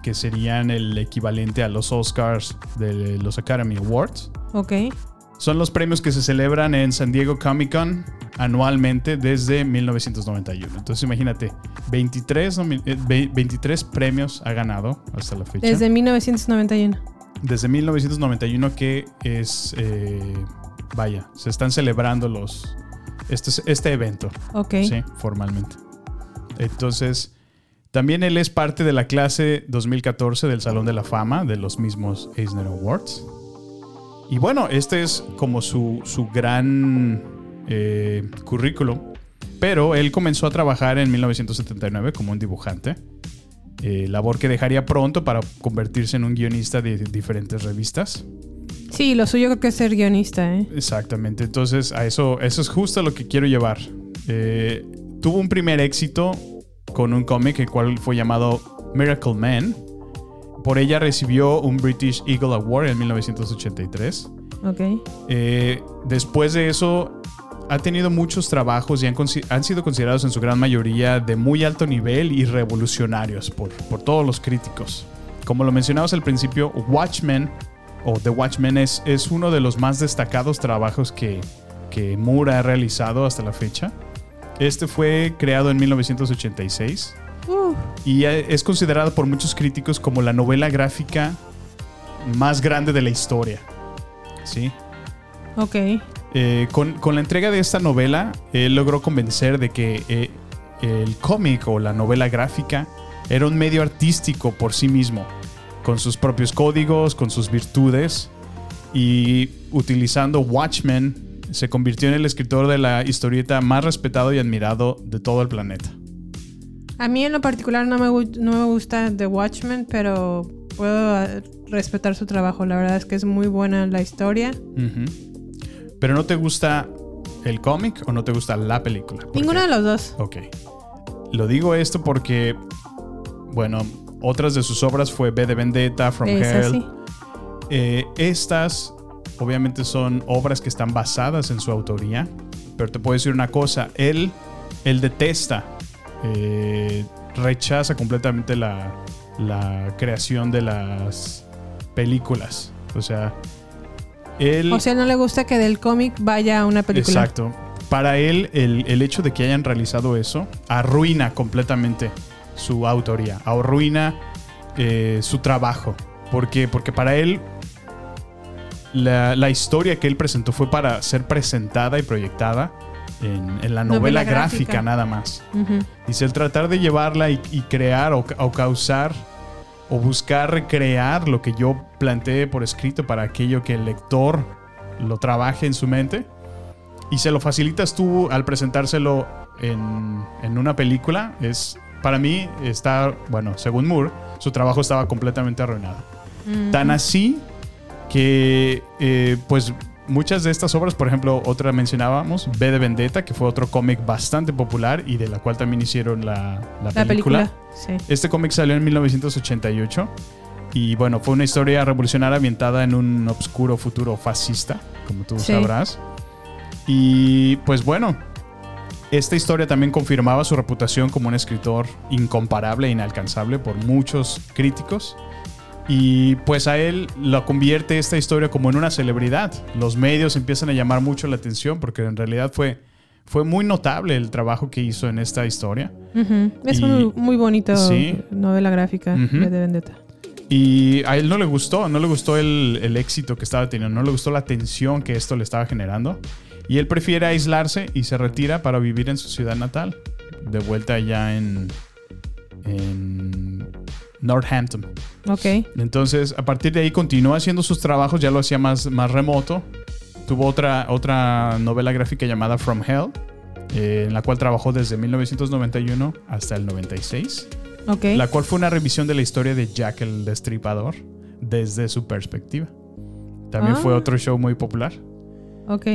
que serían el equivalente a los Oscars de los Academy Awards. Ok. Son los premios que se celebran en San Diego Comic Con anualmente desde 1991. Entonces imagínate, 23, nomi- eh, ve- 23 premios ha ganado hasta la fecha. Desde 1991. Desde 1991 que es, eh, vaya, se están celebrando los, este, este evento. Ok. Sí, formalmente. Entonces, también él es parte de la clase 2014 del Salón de la Fama de los mismos Eisner Awards. Y bueno, este es como su, su gran eh, currículum. Pero él comenzó a trabajar en 1979 como un dibujante. eh, labor que dejaría pronto para convertirse en un guionista de diferentes revistas. Sí, lo suyo creo que es ser guionista, ¿eh? Exactamente. Entonces, a eso, eso es justo lo que quiero llevar. Eh, tuvo un primer éxito con un cómic, el cual fue llamado Miracle Man. Por ella recibió un British Eagle Award en 1983. Ok. Eh, después de eso, ha tenido muchos trabajos y han, sido considerados en su gran mayoría de muy alto nivel y revolucionarios por, por todos los críticos. Como lo mencionabas al principio, Watchmen o The Watchmen es, es uno de los más destacados trabajos que, que Moore ha realizado hasta la fecha. Este fue creado en 1986 Uh, y es considerado por muchos críticos como la novela gráfica más grande de la historia. ¿Sí? ok. Eh, con, con la entrega de esta novela, él logró convencer de que eh, el cómic o la novela gráfica era un medio artístico por sí mismo, con sus propios códigos, con sus virtudes, y utilizando Watchmen se convirtió en el escritor de la historieta más respetado y admirado de todo el planeta. A mí en lo particular no me, no me gusta The Watchmen, pero puedo eh, respetar su trabajo. La verdad es que es muy buena la historia. Pero no te gusta el cómic o no te gusta la película? ¿Por Ninguno de los dos. Ok. Lo digo esto porque, bueno, otras de sus obras fue B de Vendetta, From Esa Hell. sí. Eh, estas, obviamente, son obras que están basadas en su autoría. Pero te puedo decir una cosa: él, él detesta, eh, rechaza completamente la, la creación de las películas. O sea, él. O sea, no le gusta que del cómic vaya a una película. Exacto. Para él, el, el hecho de que hayan realizado eso arruina completamente su autoría, arruina eh, su trabajo. ¿Por qué? Porque para él, la, la historia que él presentó fue para ser presentada y proyectada en, en la novela, Novela gráfica. gráfica. nada más. Ujú. Dice, el tratar de llevarla y, y crear o, o causar o buscar recrear lo que yo planteé por escrito para aquello que el lector lo trabaje en su mente y se lo facilitas tú al presentárselo en, en una película, es para mí está, bueno, según Moore, su trabajo estaba completamente arruinado. Tan así que, eh, pues, muchas de estas obras, por ejemplo, otra mencionábamos, B de Vendetta, que fue otro cómic bastante popular y de la cual también hicieron la, la La película. película. Sí. Este cómic salió en 1988 y, bueno, fue una historia revolucionaria ambientada en un obscuro futuro fascista, como tú Sí. sabrás. Y, pues, bueno, esta historia también confirmaba su reputación como un escritor incomparable e inalcanzable por muchos críticos. Y pues a él lo convierte esta historia como en una celebridad. Los medios empiezan a llamar mucho la atención porque en realidad fue, fue muy notable el trabajo que hizo en esta historia. Es Y- muy, muy bonito Sí. novela gráfica de Vendetta. Y a él no le gustó, no le gustó el, el éxito que estaba teniendo, no le gustó la tensión que esto le estaba generando. Y él prefiere aislarse y se retira para vivir en su ciudad natal, de vuelta allá en, en Northampton. Ok. Entonces, a partir de ahí continuó haciendo sus trabajos, ya lo hacía más, más remoto. Tuvo otra, otra novela gráfica llamada From Hell, eh, en la cual trabajó desde 1991 hasta el 96 Ok. la cual fue una revisión de la historia de Jack el Destripador desde su perspectiva. También Ah. fue otro show muy popular. Ok.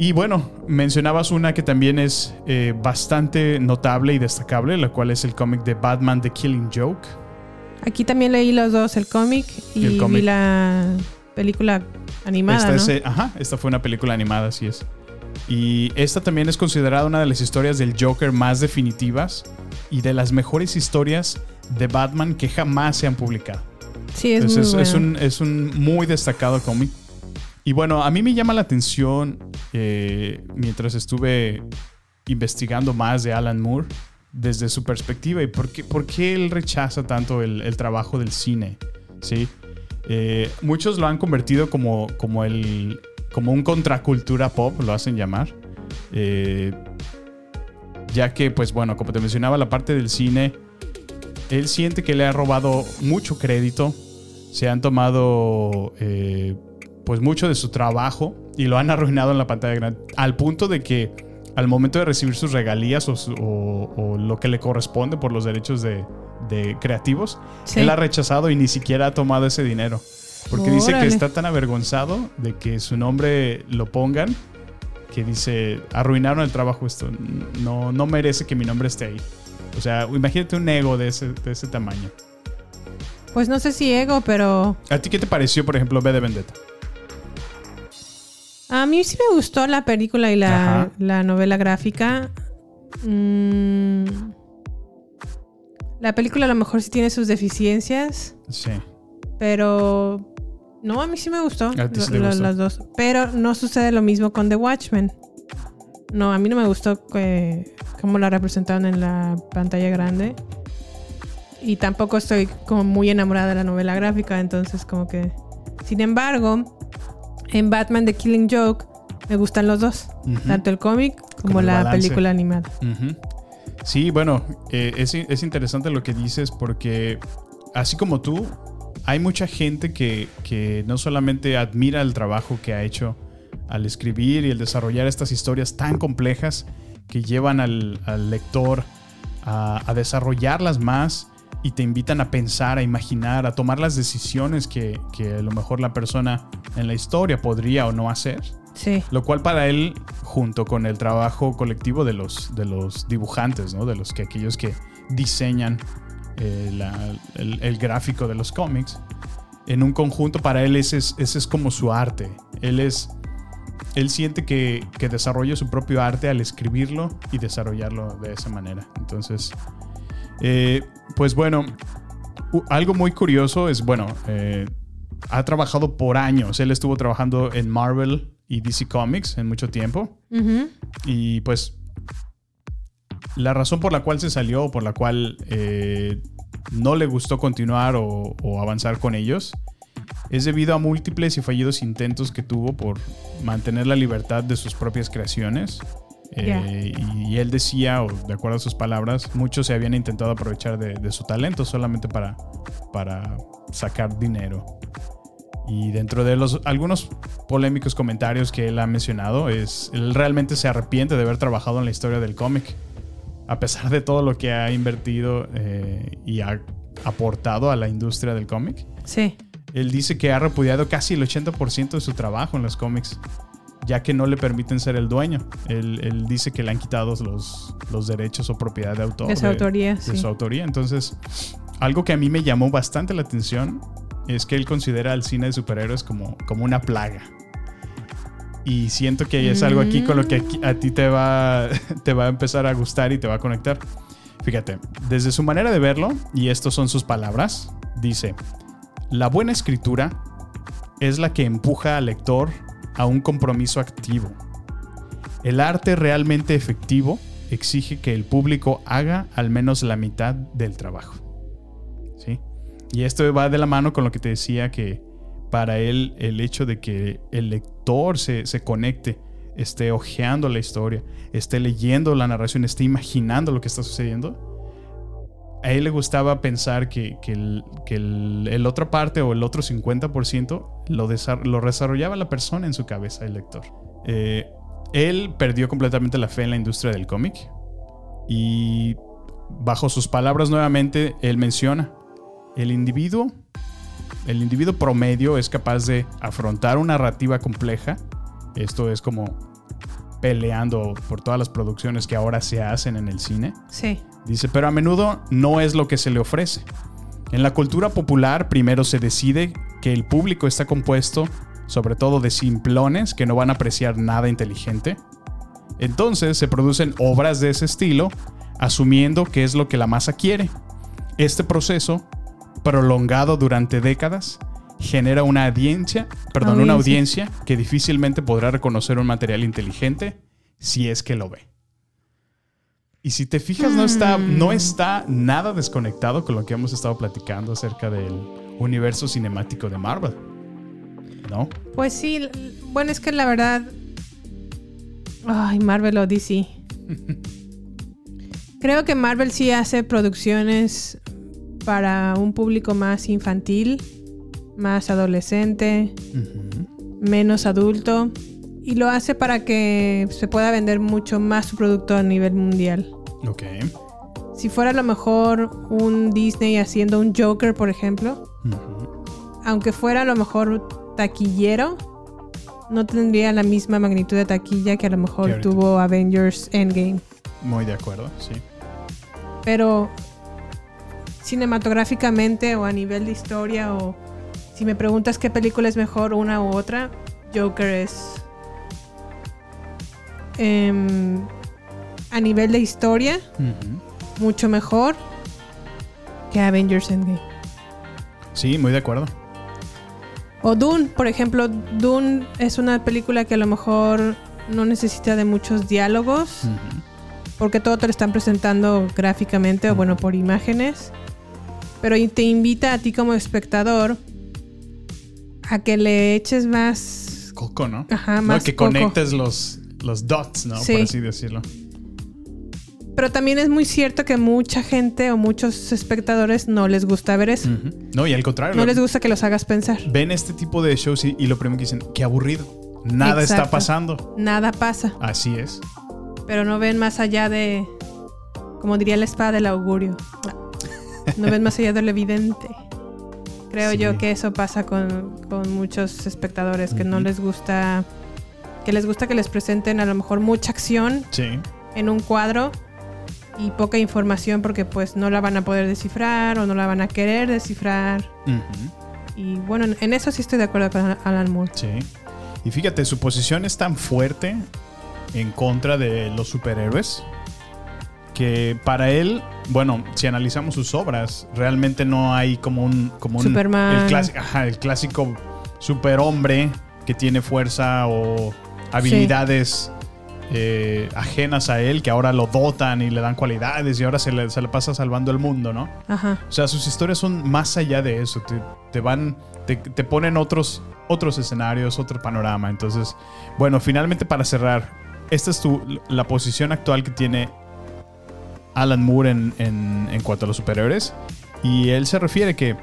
Y bueno, mencionabas una que también es eh, bastante notable y destacable, la cual es el cómic de Batman The Killing Joke. Aquí también leí los dos, el cómic y, el vi la película animada, esta, ¿no? es, eh, ajá, esta fue una película animada, así es. Y esta también es considerada una de las historias del Joker más definitivas y de las mejores historias de Batman que jamás se han publicado. Sí, es Es, muy es- es bueno. un, es un muy destacado cómic. Y bueno, a mí me llama la atención eh, mientras estuve investigando más de Alan Moore desde su perspectiva y por qué, por qué él rechaza tanto el, el trabajo del cine. ¿sí? Eh, muchos lo han convertido como, como, el, como un contracultura pop, lo hacen llamar. Eh, ya que, pues bueno, como te mencionaba, la parte del cine, él siente que le ha robado mucho crédito, se han tomado eh, pues mucho de su trabajo y lo han arruinado en la pantalla grande, al punto de que al momento de recibir sus regalías o, su- o- o lo que le corresponde por los derechos de, de creativos, Sí. él ha rechazado y ni siquiera ha tomado ese dinero. Porque dice que está tan avergonzado de que su nombre lo pongan que dice, arruinaron el trabajo esto, no, no merece que mi nombre esté ahí. O sea, imagínate un ego de ese, de ese tamaño. Pues no sé si ego, pero ¿A ti qué te pareció, por ejemplo, B de Vendetta? A mí sí me gustó la película y la, la novela gráfica. Mm, la película a lo mejor sí tiene sus deficiencias, Sí. pero No, a mí sí me gustó. A ti sí lo- te lo- gustó. Las dos. Pero no sucede lo mismo con The Watchmen. No, a mí no me gustó que, cómo la representaron en la pantalla grande. Y tampoco estoy como muy enamorada de la novela gráfica, entonces como que... Sin embargo, en Batman The Killing Joke me gustan los dos. Tanto el cómic como, Como el la balance. película animada. Sí, bueno, eh, es, es interesante lo que dices porque así como tú, hay mucha gente que, que no solamente admira el trabajo que ha hecho al escribir y el desarrollar estas historias tan complejas que llevan al, al lector a, a desarrollarlas más y te invitan a pensar, a imaginar, a tomar las decisiones que, que a lo mejor la persona en la historia podría o no hacer. Sí. Lo cual para él, junto con el trabajo colectivo de los, de los dibujantes, ¿no? De los que aquellos que diseñan eh, la- el, el gráfico de los cómics, en un conjunto, para él ese es, ese es como su arte. Él es. Él siente que, que desarrolla su propio arte al escribirlo y desarrollarlo de esa manera. Entonces, eh, pues bueno, algo muy curioso es, bueno, eh, ha trabajado por años. Él estuvo trabajando en Marvel y DC Comics en mucho tiempo. Y pues la razón por la cual se salió, o por la cual eh, no le gustó continuar o, o avanzar con ellos, es debido a múltiples y fallidos intentos que tuvo por mantener la libertad de sus propias creaciones. Eh, y él decía, o de acuerdo a sus palabras, muchos se habían intentado aprovechar de, de su talento solamente para, para sacar dinero. Y dentro de los algunos polémicos comentarios que él ha mencionado, es él realmente se arrepiente de haber trabajado en la historia del cómic. A pesar de todo lo que ha invertido eh, y ha aportado a la industria del cómic. Sí. Él dice que ha repudiado casi el 80% de su trabajo en los cómics, ya que no le permiten ser el dueño. Él, él dice que le han quitado los, los derechos o propiedad de autor. De su autoría, de sí. su autoría. Entonces, algo que a mí me llamó bastante la atención es que él considera al cine de superhéroes como, como una plaga. Y siento que es algo aquí con lo que aquí- a ti te va, te va a empezar a gustar y te va a conectar. Fíjate, desde su manera de verlo, y estas son sus palabras, dice, la buena escritura es la que empuja al lector a un compromiso activo. El arte realmente efectivo exige que el público haga al menos la mitad del trabajo. ¿Sí? Y esto va de la mano con lo que te decía que para él el hecho de que el lector se, se conecte, esté hojeando la historia, esté leyendo la narración, esté imaginando lo que está sucediendo, a él le gustaba pensar que, que el, que el- parte o el otro 50% lo, lo desarrollaba la persona en su cabeza, el lector. Eh, él perdió completamente la fe en la industria del cómic y bajo sus palabras nuevamente, él menciona, el individuo, el individuo promedio es capaz de afrontar una narrativa compleja, esto es como peleando por todas las producciones que ahora se hacen en el cine. Sí. Dice, pero a menudo no es lo que se le ofrece. En la cultura popular primero se decide que el público está compuesto sobre todo de simplones que no van a apreciar nada inteligente. Entonces se producen obras de ese estilo asumiendo que es lo que la masa quiere. Este proceso, prolongado durante décadas, genera una audiencia, perdón, una Audiencia. que difícilmente podrá reconocer un material inteligente si es que lo ve. Y si te fijas, no está, no está nada desconectado con lo que hemos estado platicando acerca del universo cinemático de Marvel. ¿No? Pues sí, bueno, es que la verdad. Ay, Marvel o DC. Creo que Marvel sí hace producciones para un público más infantil, más adolescente, menos adulto. Y lo hace para que se pueda vender mucho más su producto a nivel mundial. Ok. Si fuera a lo mejor un Disney haciendo un Joker, por ejemplo, aunque fuera a lo mejor taquillero, no tendría la misma magnitud de taquilla que a lo mejor tuvo Avengers Endgame. Muy de acuerdo, sí. Pero cinematográficamente o a nivel de historia o si me preguntas qué película es mejor una u otra, Joker es em, a nivel de historia mucho mejor que Avengers Endgame. Sí, muy de acuerdo. O Dune, por ejemplo, Dune es una película que a lo mejor no necesita de muchos diálogos, porque todo te lo están presentando gráficamente o bueno, por imágenes. Pero te invita a ti como espectador a que le eches más... Coco, ¿no? Ajá, No, más que coco. conectes los, los dots, ¿no? Sí. Por así decirlo. Pero también es muy cierto que mucha gente o muchos espectadores no les gusta ver eso. No, y al contrario. No les gusta que los hagas pensar. Ven este tipo de shows y, y lo primero que dicen, qué aburrido. Nada está pasando. Nada pasa. Así es. Pero no ven más allá de. Como diría la espada del augurio. No ven más allá de lo evidente. Creo Sí. yo que eso pasa con, con muchos espectadores que no les gusta. Que les gusta que les presenten a lo mejor mucha acción Sí. en un cuadro y poca información porque pues no la van a poder descifrar o no la van a querer descifrar. Y bueno, en- en eso sí estoy de acuerdo con Alan Moore. Sí. Y fíjate, su posición es tan fuerte en contra de los superhéroes que para él, bueno, si analizamos sus obras, realmente no hay como un como un Superman. el clásico, ajá, el clásico superhombre que tiene fuerza o habilidades eh, ajenas a él que ahora lo dotan y le dan cualidades y ahora se le, se le pasa salvando el mundo, ¿no? Ajá. O sea, sus historias son más allá de eso. Te, te van, te, te ponen otros, otros escenarios, otro panorama. Entonces, bueno, finalmente para cerrar, esta es tu, la posición actual que tiene Alan Moore en, en, cuanto a los superhéroes. Y él se refiere que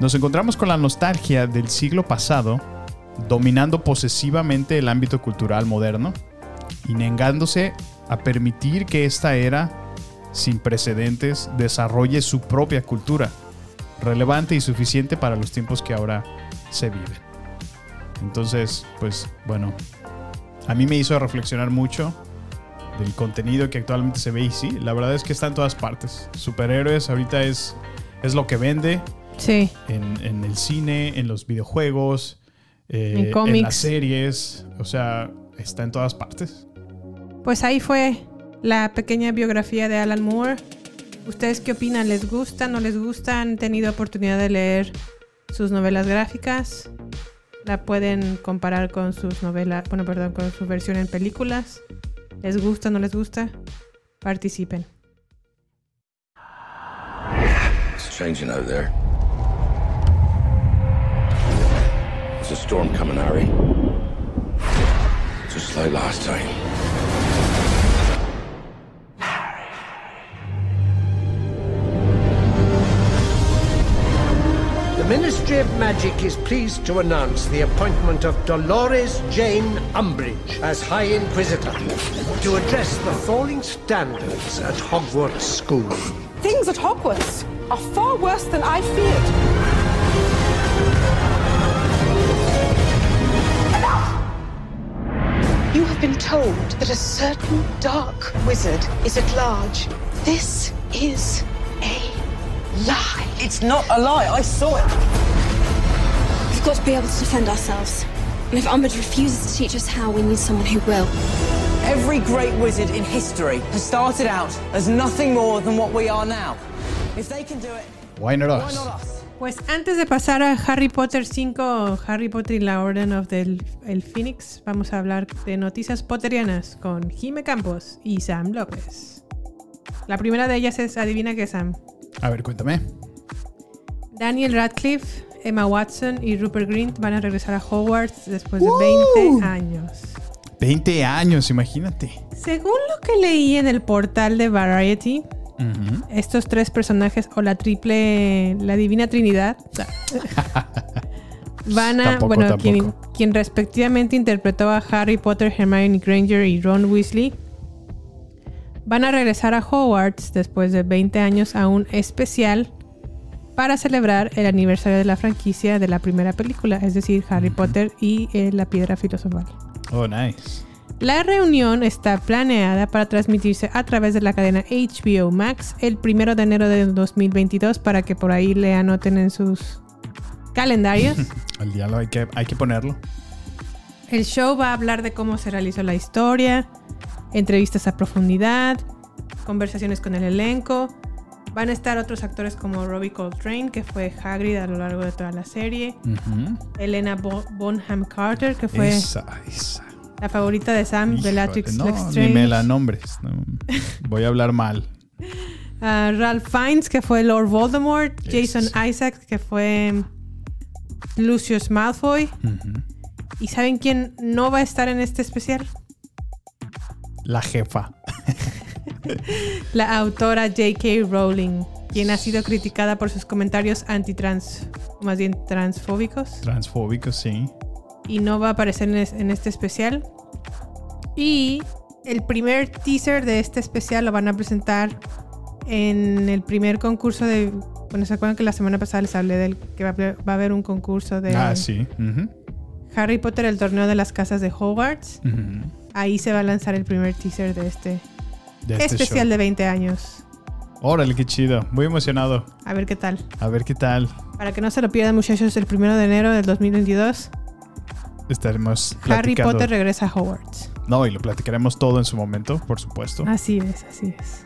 nos encontramos con la nostalgia del siglo pasado dominando posesivamente el ámbito cultural moderno y negándose a permitir que esta era sin precedentes desarrolle su propia cultura, relevante y suficiente para los tiempos que ahora se viven. Entonces, pues bueno, a mí me hizo reflexionar mucho del contenido que actualmente se ve y sí, la verdad es que está en todas partes. Superhéroes ahorita es, es lo que vende Sí. en, en el cine, en los videojuegos, eh, En en, cómics. las series, o sea, está en todas partes. Pues ahí fue la pequeña biografía de Alan Moore. ¿Ustedes qué opinan? ¿Les gusta? ¿No les gusta? ¿Han tenido oportunidad de leer sus novelas gráficas? ¿La pueden comparar con sus novelas, bueno, perdón, con su versión en películas? ¿Les gusta? ¿No les gusta? Participen. It's changing out there. There's a storm coming, Harry. Just like last time. Ministry of Magic is pleased to announce the appointment of Dolores Jane Umbridge as High Inquisitor to address the falling standards at Hogwarts School. Things at Hogwarts are far worse than I feared. You have been told that a certain dark wizard is at large. This is a lie. It's not a lie. I saw it. We've got to be able to defend ourselves. And if Umbridge refuses to teach us how, we need someone who will. Every great wizard in history has started out as nothing more than what we are now. If they can do it, Why not why us? not us? Pues antes de pasar a Harry Potter 5, Harry Potter y la Orden of the el Phoenix, vamos a hablar de noticias potterianas con Jime Campos y Sam López. La primera de ellas es, adivina qué Sam. A ver, cuéntame. Daniel Radcliffe, Emma Watson y Rupert Grint van a regresar a Hogwarts después de ¡Woo! 20 años. 20 años, imagínate. Según lo que leí en el portal de Variety, estos tres personajes o la triple, la divina trinidad, van a, Tampoco, bueno, tampoco. quien, quien respectivamente interpretó a Harry Potter, Hermione Granger y Ron Weasley, van a regresar a Hogwarts después de 20 años a un especial para celebrar el aniversario de la franquicia de la primera película, es decir, Harry Potter y eh, la piedra filosofal. Oh, nice. La reunión está planeada para transmitirse a través de la cadena HBO Max el primero de enero de 2022 para que por ahí le anoten en sus calendarios. Al diálogo hay que, hay que ponerlo. El show va a hablar de cómo se realizó la historia, entrevistas a profundidad, conversaciones con el elenco Van a estar otros actores como Robbie Coltrane, que fue Hagrid a lo largo de toda la serie. Ujú. Elena Bo- Bonham Carter, que fue Esa, esa. la favorita de Sam, Bellatrix no, Lestrange. ni me la nombres. no. Voy a hablar mal. Ah, Ralph Fiennes, que fue Lord Voldemort. Jason Isaacs, que fue Lucius Malfoy. Ujú. ¿Y saben quién no va a estar en este especial? La jefa. La autora J.K. Rowling, quien ha sido criticada por sus comentarios antitrans, más bien transfóbicos, Transfóbico, sí. y no va a aparecer en, es- en este especial. Y el primer teaser de este especial lo van a presentar en el primer concurso de. Bueno, ¿se acuerdan que la semana pasada les hablé del que va a, haber- un concurso de Ah, sí. Harry Potter, el torneo de las casas de Hogwarts? Ujú. Ahí se va a lanzar el primer teaser de este, De este especial show. de 20 años. Órale, qué chido. Muy emocionado. A ver qué tal. A ver qué tal. Para que no se lo pierdan, muchachos, el primero de enero del 2022, Estaremos Harry platicando. Potter regresa a Hogwarts. No, y lo platicaremos todo en su momento, por supuesto. Así es, así es.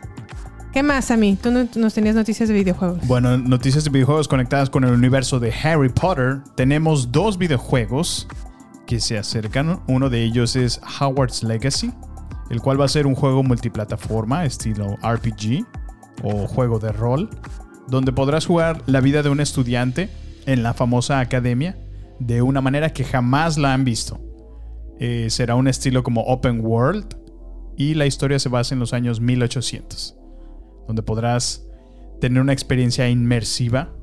¿Qué más, a mí? Tú no- nos tenías noticias de videojuegos. Bueno, noticias de videojuegos conectadas con el universo de Harry Potter. Tenemos dos videojuegos que se acercan. Uno de ellos es Howard's Legacy, el cual va a ser un juego multiplataforma estilo RPG o juego de rol, donde podrás jugar la vida de un estudiante en la famosa academia de una manera que jamás la han visto. Eh, será un estilo como open world y la historia se basa en los años 1800 donde podrás tener una experiencia inmersiva.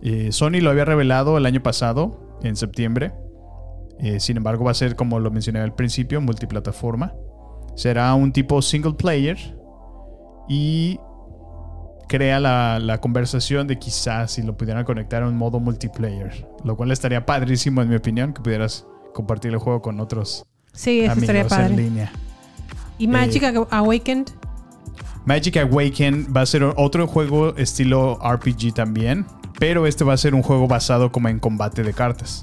Eh, Sony lo había revelado el año pasado, en septiembre. Eh, sin embargo, va a ser, como lo mencioné al principio, multiplataforma. Será un tipo single player y crea la, la conversación de quizás si lo pudieran conectar a un modo multiplayer. Lo cual estaría padrísimo, en mi opinión, que pudieras compartir el juego con otros Sí, eso amigos estaría en padre. línea. ¿Y Magic Awakened? Magic Awaken va a ser otro juego estilo RPG también, pero este va a ser un juego basado como en combate de cartas.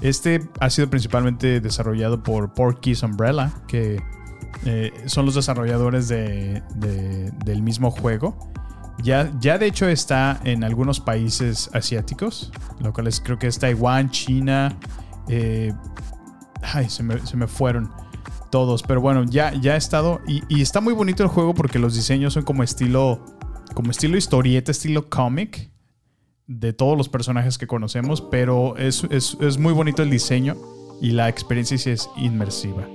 Este ha sido principalmente desarrollado por Porky's Umbrella, que eh, son los desarrolladores de- de- del mismo juego. Ya, ya de hecho está en algunos países asiáticos, lo cual creo que es Taiwán, China, eh, ay, se me, se me fueron todos, pero bueno, ya, ya ha estado y, y está muy bonito el juego porque los diseños son como estilo, como estilo historieta, estilo cómic de todos los personajes que conocemos, pero es, es- es muy bonito el diseño y la experiencia sí es inmersiva.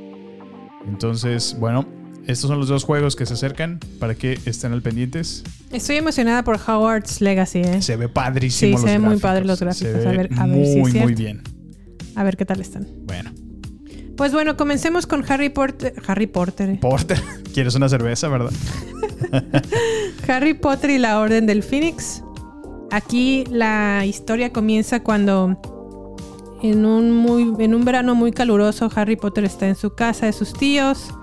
Entonces, bueno, estos son los dos juegos que se acercan para que estén al pendientes. Estoy emocionada por Howard's Legacy, ¿eh? Se ve padrísimo. Sí, los se ven muy padres los Se gráficos. ve A ver, a ver muy, si muy bien. A ver qué tal están. Bueno, Pues bueno, comencemos con Harry Potter. Harry Potter. eh. Porter, ¿quieres una cerveza, verdad? Harry Potter y la Orden del Phoenix. Aquí la historia comienza cuando en un, muy, en un verano muy caluroso Harry Potter está en su casa de sus tíos.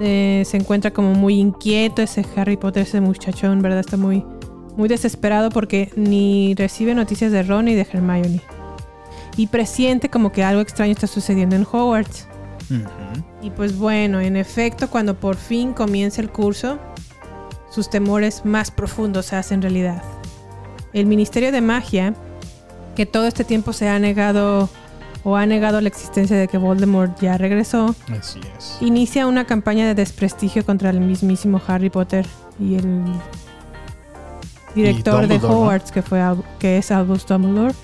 Eh, se encuentra como muy inquieto ese Harry Potter, ese muchachón, ¿verdad? Está muy, muy desesperado porque ni recibe noticias de Ron ni de Hermione. Y presiente como que algo extraño está sucediendo en Hogwarts. Y pues bueno, en efecto, cuando por fin comienza el curso, sus temores más profundos se hacen realidad. El Ministerio de Magia, que todo este tiempo se ha negado o ha negado la existencia de que Voldemort ya regresó, Así es. inicia una campaña de desprestigio contra el mismísimo Harry Potter y el director de. Hogwarts, que, fue, que es Albus Dumbledore.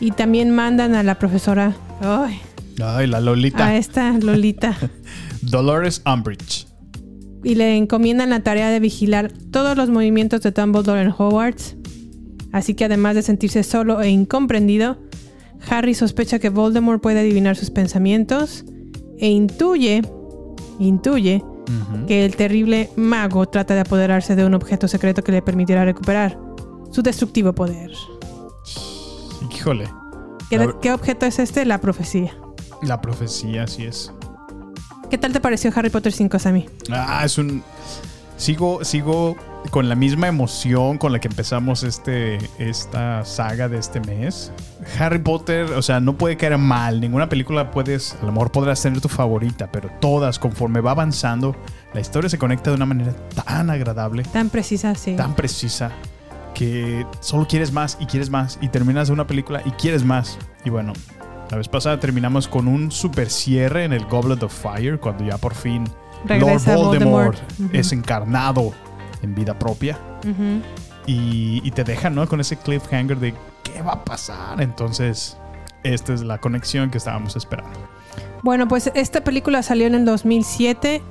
Y también mandan a la profesora, ay, Ay, la Lolita. a esta Lolita, Dolores Umbridge. y le encomiendan la tarea de vigilar todos los movimientos de Dumbledore en Hogwarts. Así que además de sentirse solo e incomprendido, Harry sospecha que Voldemort puede adivinar sus pensamientos e intuye, intuye que el terrible mago trata de apoderarse de un objeto secreto que le permitirá recuperar su destructivo poder. Híjole. ¿Qué, La- qué objeto es este? La profecía. La profecía, así es. ¿Qué tal te pareció Harry Potter 5, Sammy? Ah, es un. sigo, sigo con la misma emoción con la que empezamos este, esta saga de este mes. Harry Potter, o sea, no puede caer mal. Ninguna película puedes, a lo mejor podrás tener tu favorita, pero todas, conforme va avanzando, la historia se conecta de una manera tan agradable, Tan precisa, sí. tan precisa, que solo quieres más y quieres más. Y terminas una película y quieres más. Y bueno, la vez pasada terminamos con un super cierre en el Goblet of Fire, cuando ya por fin Regresa Lord Voldemort, es encarnado en vida propia. Y, y te dejan, ¿no? Con ese cliffhanger de qué va a pasar. Entonces, esta es la conexión que estábamos esperando. Bueno, pues esta película salió en el 2007.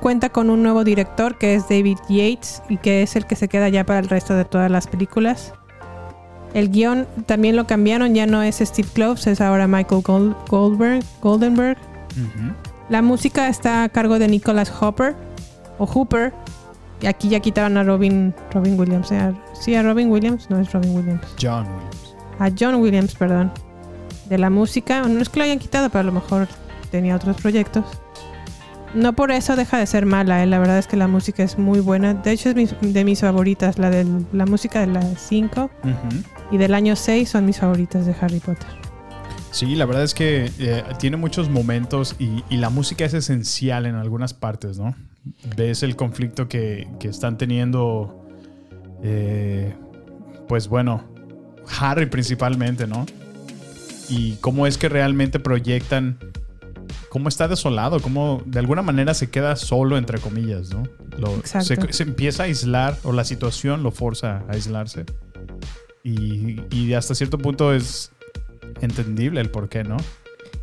Cuenta con un nuevo director que es David Yates y que es el que se queda ya para el resto de todas las películas. El guion también lo cambiaron, ya no es Steve Kloves, es ahora Michael Gold- Goldberg, Goldenberg. La música está a cargo de Nicholas Hopper o Hooper. Aquí ya quitaron a Robin, Robin Williams. eh, sí, a Robin Williams, no es Robin Williams. John Williams. A John Williams, perdón. De la música. No es que lo hayan quitado, pero a lo mejor tenía otros proyectos. No por eso deja de ser mala, eh, la verdad es que la música es muy buena. De hecho, es mis- de mis favoritas. La, de la música de la 5 Ujú. y del año 6 son mis favoritas de Harry Potter. Sí, la verdad es que eh, tiene muchos momentos y, y la música es esencial en algunas partes, ¿no? Ves el conflicto que, que están teniendo, eh, pues bueno, Harry principalmente, ¿no? Y cómo es que realmente proyectan, cómo está desolado, cómo de alguna manera se queda solo, entre comillas, ¿no? Lo- Exacto. se, se empieza a aislar, o la situación lo forza a aislarse. Y, y hasta cierto punto es entendible el por qué, ¿no?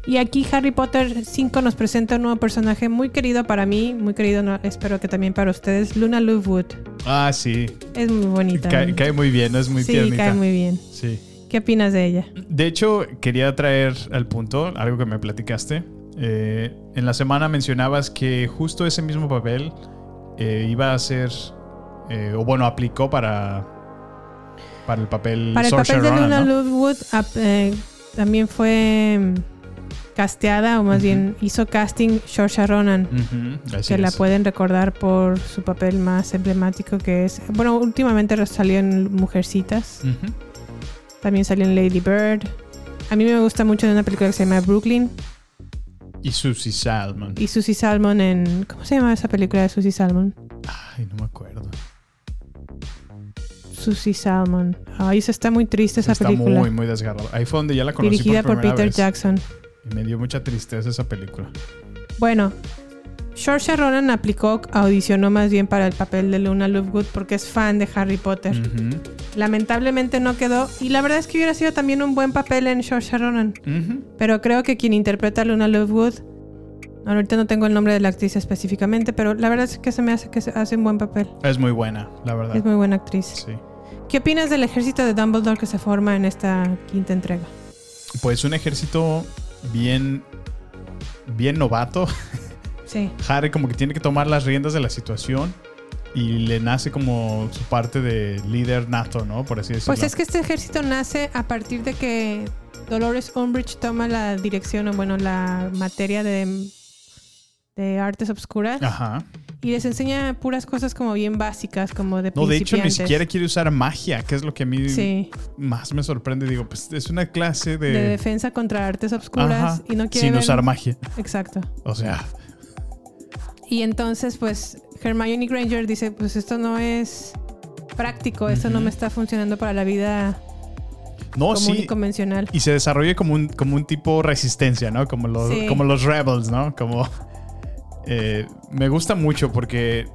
Y aquí Harry Potter 5 nos presenta un nuevo personaje muy querido para mí, muy querido, no, espero que también para ustedes, Luna Lovewood. Ah, sí. Es muy bonita. Cae, cae muy bien, es muy sí, cae muy bien. Sí. ¿Qué opinas de ella? De hecho, quería traer al punto algo que me platicaste. Eh, en la semana mencionabas que justo ese mismo papel eh, iba a ser, eh, o bueno, aplicó para, para el papel Para el papel de Luna ¿no? Lovewood también fue mm, casteada, o más bien hizo casting Saoirse Ronan. Que la pueden recordar por su papel más emblemático que es... Bueno, últimamente salió en Mujercitas. También salió en Lady Bird. A mí me gusta mucho de una película que se llama Brooklyn. Y Susie Salmon. Y Susie Salmon en... ¿Cómo se llama esa película de Susie Salmon? Ay, no me acuerdo. Susie Salmon. Ay, esa está muy triste esa Está película. muy, muy desgarrado. Ahí fue donde ya la conocí Dirigida por, Peter vez. Jackson. Y me dio mucha tristeza esa película. Bueno, Saoirse Ronan aplicó, audicionó más bien para el papel de Luna Lovegood porque es fan de Harry Potter. Lamentablemente no quedó y la verdad es que hubiera sido también un buen papel en Saoirse Ronan. Ujú. Pero creo que quien interpreta a Luna Lovegood, ahorita no tengo el nombre de la actriz específicamente, pero la verdad es que se me hace que se hace un buen papel. Es muy buena, la verdad. Es muy buena actriz. Sí. ¿Qué opinas del ejército de Dumbledore que se forma en esta quinta entrega? Pues un ejército bien, bien novato. Sí. Harry como que tiene que tomar las riendas de la situación y le nace como su parte de líder nato, ¿no? Por así decirlo. Pues es que este ejército nace a partir de que Dolores Umbridge toma la dirección, o bueno, la materia de, de artes obscuras Ajá. y les enseña puras cosas como bien básicas, como de No, de hecho ni siquiera quiere usar magia, que es lo que a mí Sí. más me sorprende. Digo, pues es una clase de... de defensa contra artes obscuras Ajá, y no quiere Sin ver- usar magia. Exacto. O sea, Y entonces, pues, Hermione Granger dice, pues esto no es práctico, esto no me está funcionando para la vida no, común sí. y convencional. Y se desarrolla como un, como un tipo resistencia, ¿no? Como los, Sí. como los rebels, ¿no? Como... eh, me gusta mucho porque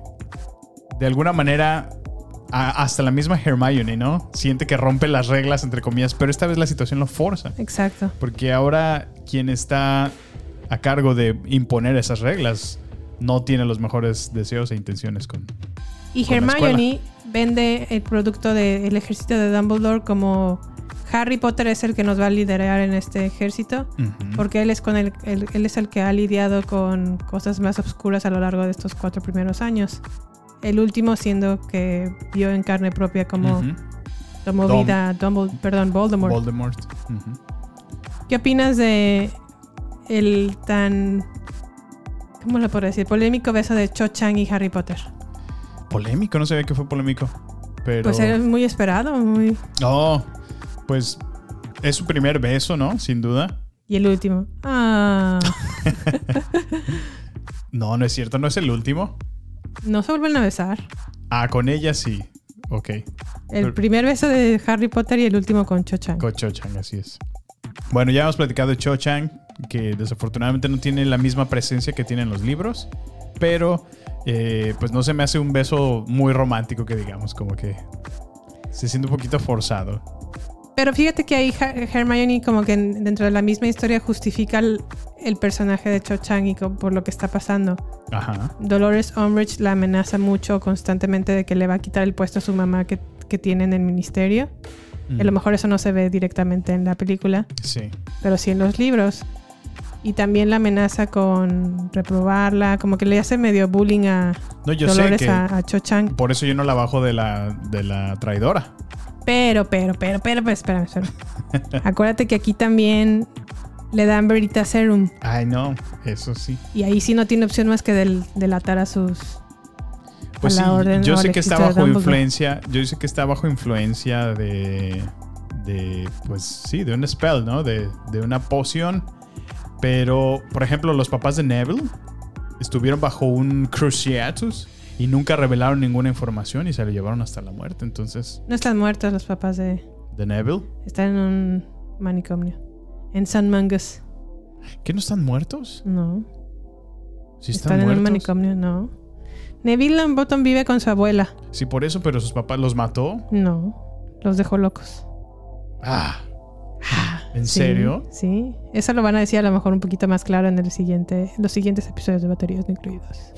de alguna manera a- hasta la misma Hermione, ¿no? Siente que rompe las reglas, entre comillas, pero esta vez la situación lo forza. Exacto. Porque ahora quien está a cargo de imponer esas reglas no tiene los mejores deseos e intenciones con... Y con la Hermione vende el producto del ejército de Dumbledore como Harry Potter es el que nos va a liderar en este ejército, porque él es, con el, él, él es el que ha lidiado con cosas más oscuras a lo largo de estos cuatro primeros años. El último siendo que vio en carne propia como tomó Dom- vida Dumbledore, perdón, Voldemort. ¿Qué opinas de el tan, ¿cómo lo puedo decir? Polémico beso de Cho Chang y Harry Potter. Polémico, no sabía que fue polémico. Pero. Pues era muy esperado, muy... Oh, pues es su primer beso, ¿no? Sin duda. Y el último. Ah. No, no es cierto, no es el último. no se vuelven a besar. Ah, con ella sí. Ok. El Pero- primer beso de Harry Potter y el último con Cho Chang. Con Cho Chang, así es. Bueno, ya hemos platicado de Cho Chang, que desafortunadamente no tiene la misma presencia que tiene en los libros, pero eh, pues no se me hace un beso muy romántico que digamos, como que se siente un poquito forzado. Pero fíjate que ahí Her- Hermione como que en- dentro de la misma historia justifica el, el personaje de Cho Chang y por lo que está pasando. Ajá. Dolores Umbridge la amenaza mucho constantemente de que le va a quitar el puesto a su mamá que, que tiene en el ministerio. A lo Mm. mejor eso no se ve directamente en la película, Sí. pero sí en los libros. Y también la amenaza con reprobarla, como que le hace medio bullying a No, yo sé Dolores que- a, a Cho Chang. Por eso yo no la bajo de la, de la traidora. Pero, pero, pero, pero, pero, espérame, espérame. Acuérdate que aquí también le dan Verita Serum. Ay, no, eso sí. Y ahí sí no tiene opción más que del, delatar a sus. Pues a sí, orden yo sé que está bajo influencia, yo sé que está bajo influencia de, de, pues sí, de un spell, ¿no? De, de una poción. Pero, por ejemplo, los papás de Neville estuvieron bajo un Cruciatus y nunca revelaron ninguna información y se lo llevaron hasta la muerte. Entonces, No están muertos los papás de. de Neville, Están en un manicomio. En San Mangus. ¿qué no están muertos? No. Sí están están, en un manicomio, no. Neville Longbottom vive con su abuela. Sí, por eso, pero sus papás los mató. No. Los dejó locos. Ah. ¿En Sí, serio? Sí. Eso lo van a decir a lo mejor un poquito más claro en el siguiente, los siguientes episodios de Baterías No Incluidos.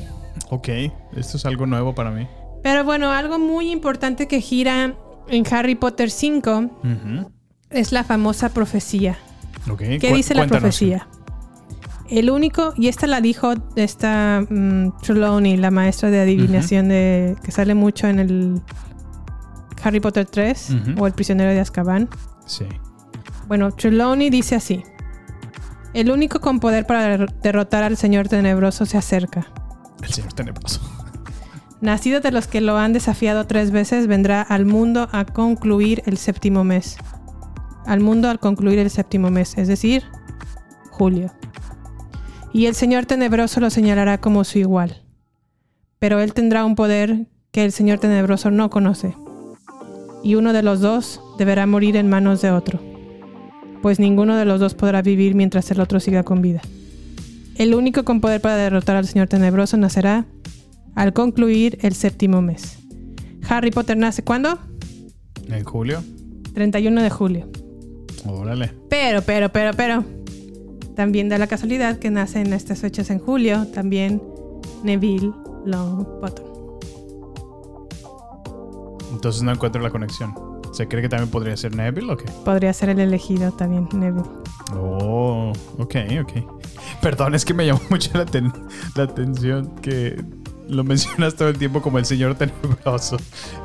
Ok, esto es algo nuevo para mí. Pero bueno, algo muy importante que gira en Harry Potter 5 Ujú. es la famosa profecía. Ok, ¿Qué cu- dice la profecía? El único, y esta la dijo esta mm, Trelawney, la maestra de adivinación de, que sale mucho en el Harry Potter 3 Ujú. o El prisionero de Azkaban. Sí. Bueno, Trelawney dice así. El único con poder para der- derrotar al Señor Tenebroso se acerca. El señor tenebroso. Nacido de los que lo han desafiado tres veces, vendrá al mundo a concluir el séptimo mes. Al mundo al concluir el séptimo mes, es decir, julio. Y el Señor Tenebroso lo señalará como su igual. Pero él tendrá un poder que el Señor Tenebroso no conoce. Y uno de los dos deberá morir en manos de otro. Pues ninguno de los dos podrá vivir mientras el otro siga con vida. El único con poder para derrotar al Señor Tenebroso nacerá al concluir el séptimo mes. Harry Potter nace ¿cuándo? En julio. 31 de julio. Órale. Pero, pero, pero, pero. También da la casualidad que nace en estas fechas en julio también Neville Longbottom. Entonces no encuentro la conexión. ¿Se cree que también podría ser Neville o qué? Podría ser el elegido también, Neville. Oh, ok, ok. Perdón, es que me llamó mucho la, aten- la atención que lo mencionas todo el tiempo como el señor tenebroso.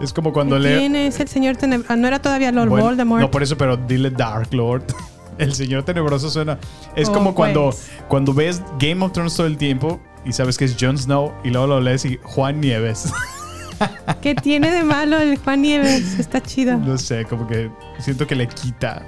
Es como cuando le... ¿Quién es el señor Tenebroso? No era todavía Lord Bueno, Voldemort. No, por eso, pero dile Dark Lord. El señor tenebroso suena. Es Oh, como cuando, pues. cuando ves Game of Thrones todo el tiempo y sabes que es Jon Snow y luego lo lees y Juan Nieves. ¿Qué tiene de malo el Juan Nieves? Está chido. no sé, como que siento que le quita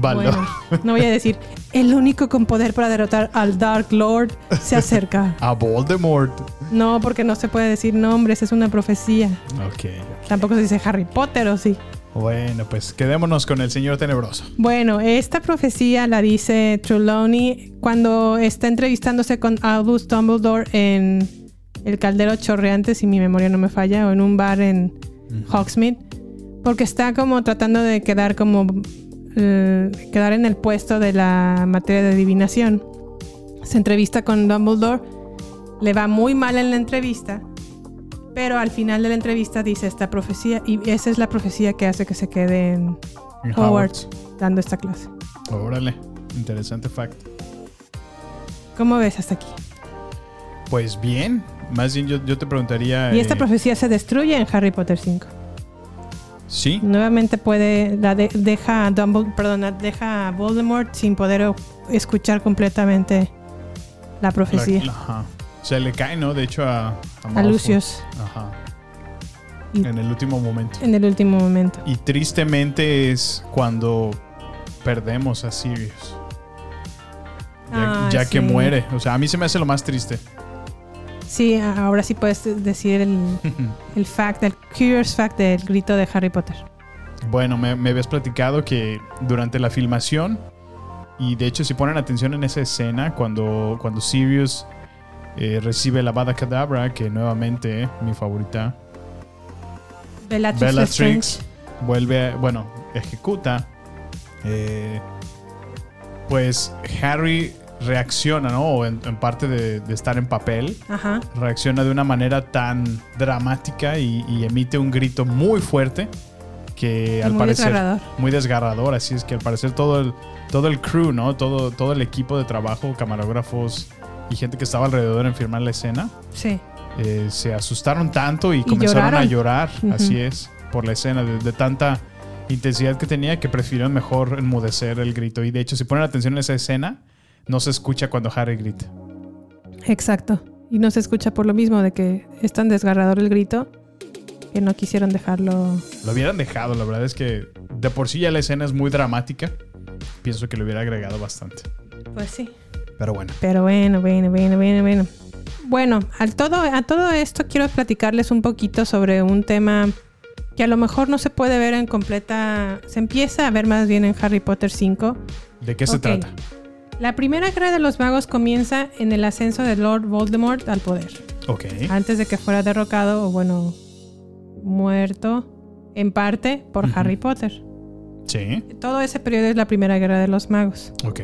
valor. Bueno, no voy a decir, el único con poder para derrotar al Dark Lord se acerca. A Voldemort. No, porque no se puede decir nombres, es una profecía. Ok. Tampoco se dice Harry Potter o sí. Bueno, pues quedémonos con el señor tenebroso. Bueno, esta profecía la dice Trelawney cuando está entrevistándose con Albus Dumbledore en el caldero chorreante, si mi memoria no me falla, o en un bar en Hogsmeade, porque está como tratando de quedar como eh, quedar en el puesto de la materia de adivinación. Se entrevista con Dumbledore, le va muy mal en la entrevista, pero al final de la entrevista dice esta profecía y esa es la profecía que hace que se quede en En Hogwarts dando esta clase. Órale, interesante fact. ¿Cómo ves hasta aquí? Pues bien, más bien yo, yo te preguntaría. Y esta eh, profecía se destruye en Harry Potter 5. Sí, Nuevamente puede, la de- deja a Dumbledore, deja a Voldemort sin poder o- escuchar completamente la profecía. La- ajá. Se le cae, ¿no? De hecho, a. A Malfoy. Lucius. Ajá. Y- en el último momento. en el último momento. Y tristemente es cuando perdemos a Sirius. Ya, ya que muere. O sea, a mí se me hace lo más triste. Sí, ahora sí puedes decir el, el fact, el curious fact del grito de Harry Potter. Bueno, me, me habías platicado que durante la filmación, y de hecho si ponen atención en esa escena, cuando, cuando Sirius eh, recibe la Bada Cadabra, que nuevamente eh, mi favorita, Bellatrix Bellatrix vuelve, a- bueno, ejecuta, eh, pues Harry reacciona, ¿no? O en, en parte de, de estar en papel, Ajá. reacciona de una manera tan dramática y, y emite un grito muy fuerte que al muy parecer desgarrador. muy desgarrador así es que al parecer todo el todo el crew no todo todo el equipo de trabajo camarógrafos y gente que estaba alrededor en filmar la escena Sí. eh, se asustaron tanto y, comenzaron lloraron. a llorar así es por la escena de, de tanta intensidad que tenía que prefirieron mejor enmudecer el grito y de hecho si ponen atención en esa escena no se escucha cuando Harry grita Exacto. Y no se escucha por lo mismo de que es tan desgarrador el grito que no quisieron dejarlo. Lo hubieran dejado, la verdad es que de por sí ya la escena es muy dramática. Pienso que le hubiera agregado bastante. Pues sí. Pero bueno. Pero bueno, bueno, bueno, bueno, bueno. Bueno, al todo, a todo esto quiero platicarles un poquito sobre un tema que a lo mejor no se puede ver en completa. Se empieza a ver más bien en Harry Potter 5. ¿De qué se trata? La primera guerra de los magos comienza en el ascenso de Lord Voldemort al poder. Ok. Antes de que fuera derrocado o bueno, muerto en parte por. Harry Potter. Sí. Todo ese periodo es la primera guerra de los magos. Ok.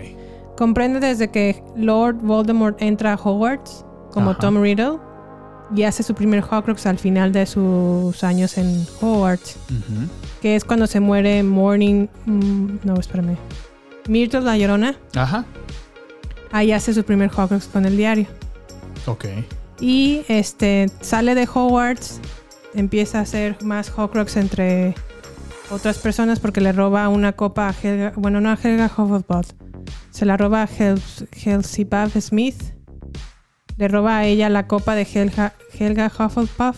Comprende desde que Lord Voldemort entra a Hogwarts como Ajá. Tom Riddle y hace su primer Horcrux al final de sus años en Hogwarts, Ujú. que es cuando se muere Morning, mm, no, espérame, Myrtle la Llorona. Ajá. Ahí hace su primer Horcrux con el diario. Ok. Y este sale de Hogwarts, empieza a hacer más Horcrux entre otras personas porque le roba una copa a Helga, bueno, no a Helga Hufflepuff, se la roba a Hel Helsibab Smith. Le roba a ella la copa de Helga, Helga Hufflepuff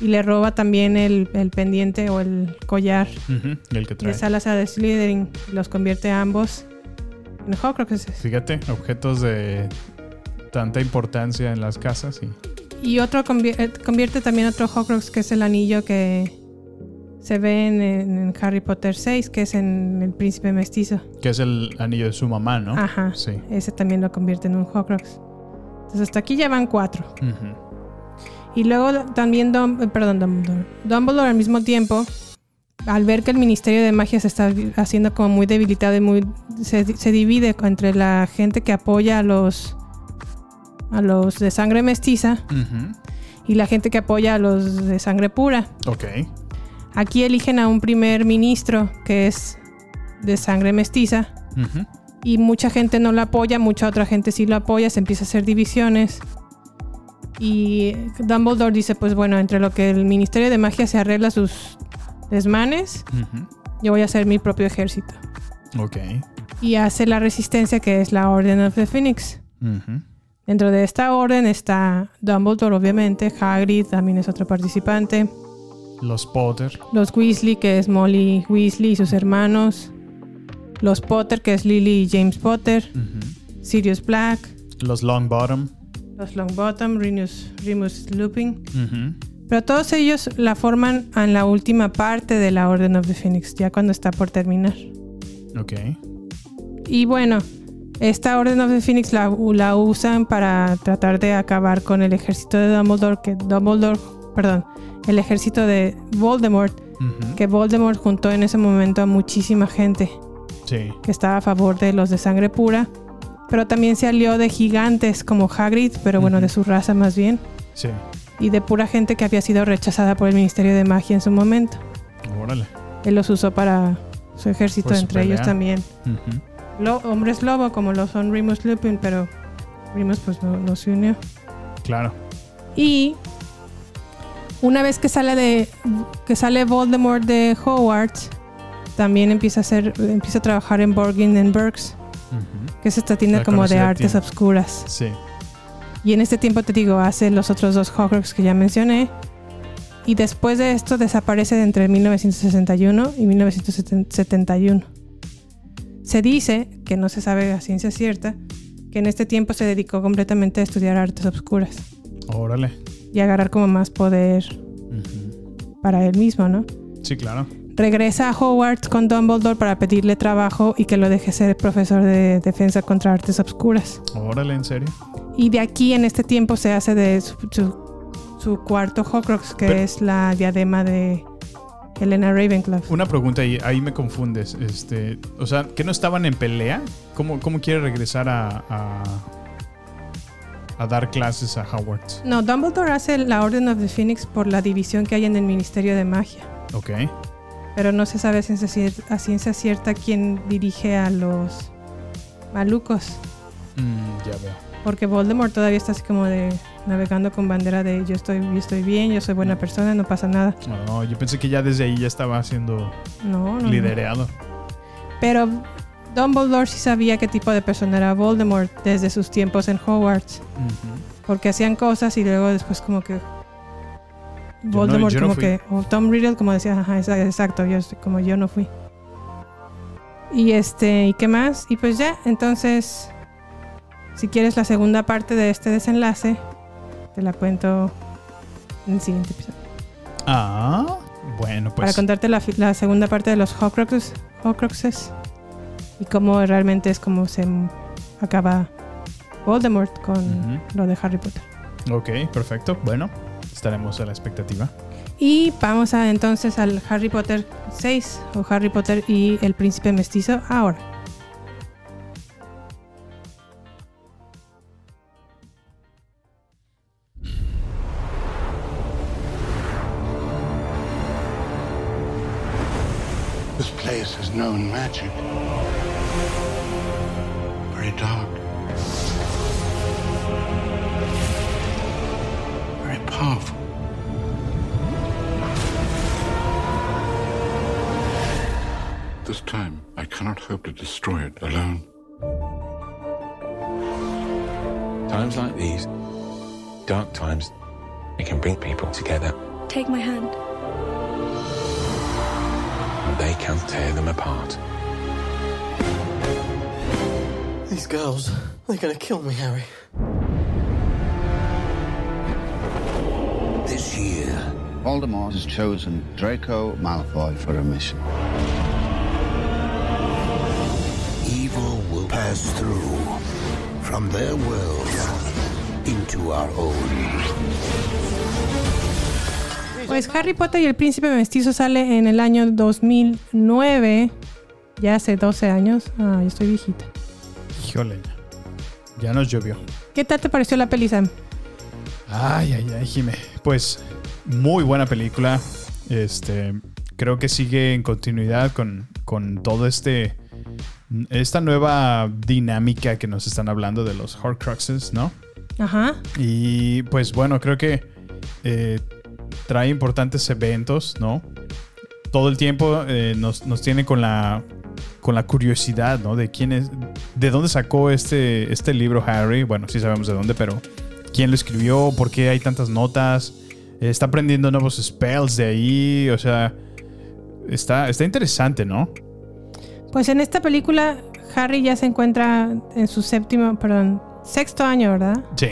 y le roba también el, el pendiente o el collar el que de trae. Salazar de Slytherin. Los convierte a ambos en Horcruxes. Fíjate, objetos de tanta importancia en las casas y. Y otro convier- eh, convierte también otro Horcrux que es el anillo que se ve en, en Harry Potter 6, que es en el príncipe mestizo. Que es el anillo de su mamá, ¿no? Ajá. Sí. Ese también lo convierte en un Horcrux. Entonces hasta aquí ya van cuatro. Y luego también, eh, perdón, Dumbledore. Dumbledore al mismo tiempo, al ver que el Ministerio de Magia se está haciendo como muy debilitado y muy se, se divide entre la gente que apoya a los a los de sangre mestiza y la gente que apoya a los de sangre pura. Ok. Aquí eligen a un primer ministro que es de sangre mestiza y mucha gente no lo apoya, mucha otra gente sí lo apoya, se empieza a hacer divisiones. Y Dumbledore dice, pues bueno, entre lo que el Ministerio de Magia se arregla sus desmanes, yo voy a hacer mi propio ejército. Ok. Y hace la resistencia que es la Orden of the Phoenix. Dentro de esta orden está Dumbledore, obviamente, Hagrid también es otro participante, Los Potter. los Weasley, que es Molly Weasley y sus hermanos, los Potter, que es Lily y James Potter. Sirius Black, Los Longbottom. los Longbottom, Remus, Remus Lupin. Ujú. Pero todos ellos la forman en la última parte de la Orden of the Phoenix, ya cuando está por terminar. Ok. Y bueno, esta Orden of the Phoenix la, la usan para tratar de acabar con el ejército de Dumbledore, que Dumbledore, perdón, el ejército de Voldemort, Ujú. que Voldemort juntó en ese momento a muchísima gente Sí. que estaba a favor de los de sangre pura, pero también se alió de gigantes como Hagrid, pero bueno, de su raza más bien, Sí. Y de pura gente que había sido rechazada por el Ministerio de Magia en su momento. Órale. Él los usó para su ejército, Pues entre ellos también. Lo- hombres lobo, como lo son Remus Lupin, pero Remus pues no, no se unió. Claro. Y una vez que sale de que sale Voldemort de Hogwarts, también empieza a hacer empieza a trabajar en Borgin and Burks, que es esta tienda La como de artes tienda. obscuras. Sí. Y en este tiempo te digo, hace los otros dos Horcrux que ya mencioné. Y después de esto desaparece entre 1961 y 1971. Se dice, que no se sabe a ciencia cierta, que en este tiempo se dedicó completamente a estudiar artes obscuras Órale. y agarrar como más poder para él mismo, ¿no? Sí, claro. Regresa a Hogwarts con Dumbledore para pedirle trabajo y que lo deje ser profesor de defensa contra artes obscuras. Órale, ¿en serio? Y de aquí en este tiempo se hace de su, su- su cuarto Horcrux, que Pero- es la diadema de Helena Ravenclaw. Una pregunta ahí, ahí me confundes. Este, o sea, ¿que no estaban en pelea? ¿Cómo, cómo quiere regresar a, a, a dar clases a Hogwarts? No, Dumbledore hace la Orden of the Phoenix por la división que hay en el Ministerio de Magia. Ok. Pero no se sabe a ciencia, cier- a ciencia cierta quién dirige a los malucos. Mm, ya veo. Porque Voldemort todavía está así como de navegando con bandera de yo estoy, yo estoy bien, yo soy buena persona, no pasa nada. No, yo pensé que ya desde ahí ya estaba siendo No, no, liderado. Pero Dumbledore sí sabía qué tipo de persona era Voldemort desde sus tiempos en Hogwarts. Porque hacían cosas y luego después como que Voldemort yo no como que o Tom Riddle como decía, ajá, exa- exacto, yo como yo no fui. Y este, ¿y qué más? Y pues ya, entonces si quieres la segunda parte de este desenlace, te la cuento en el siguiente episodio. Ah, bueno, Para pues. contarte la, la segunda parte de los Horcruxes, Horcruxes y cómo realmente es como se acaba Voldemort con lo de Harry Potter. Ok, perfecto. Bueno, estaremos a la expectativa. Y vamos a entonces al Harry Potter 6 o Harry Potter y el príncipe mestizo ahora. They're gonna kill me, Harry. This year, Voldemort has chosen Draco Malfoy for a mission. Evil will pass through from their world into our own. Pues Harry Potter y el príncipe mestizo sale en el año 2009, ya hace 12 años. Ah, yo estoy viejita. Híjole. Ya nos llovió. ¿Qué tal te pareció la peli, Sam? Ay, ay, ay, Jime. Pues muy buena película. Este, creo que sigue en continuidad con, con todo este esta nueva dinámica que nos están hablando de los Horcruxes, ¿no? Ajá. Y pues bueno, creo que eh, trae importantes eventos, ¿no? Todo el tiempo eh, nos, nos tiene con la con la curiosidad, ¿no? De quién es, de dónde sacó este, este libro Harry. Bueno, sí sabemos de dónde, pero quién lo escribió, por qué hay tantas notas. Eh, está aprendiendo nuevos spells de ahí, o sea, está, está interesante, ¿no? Pues en esta película, Harry ya se encuentra en su séptimo, perdón, sexto año, ¿verdad? Sí,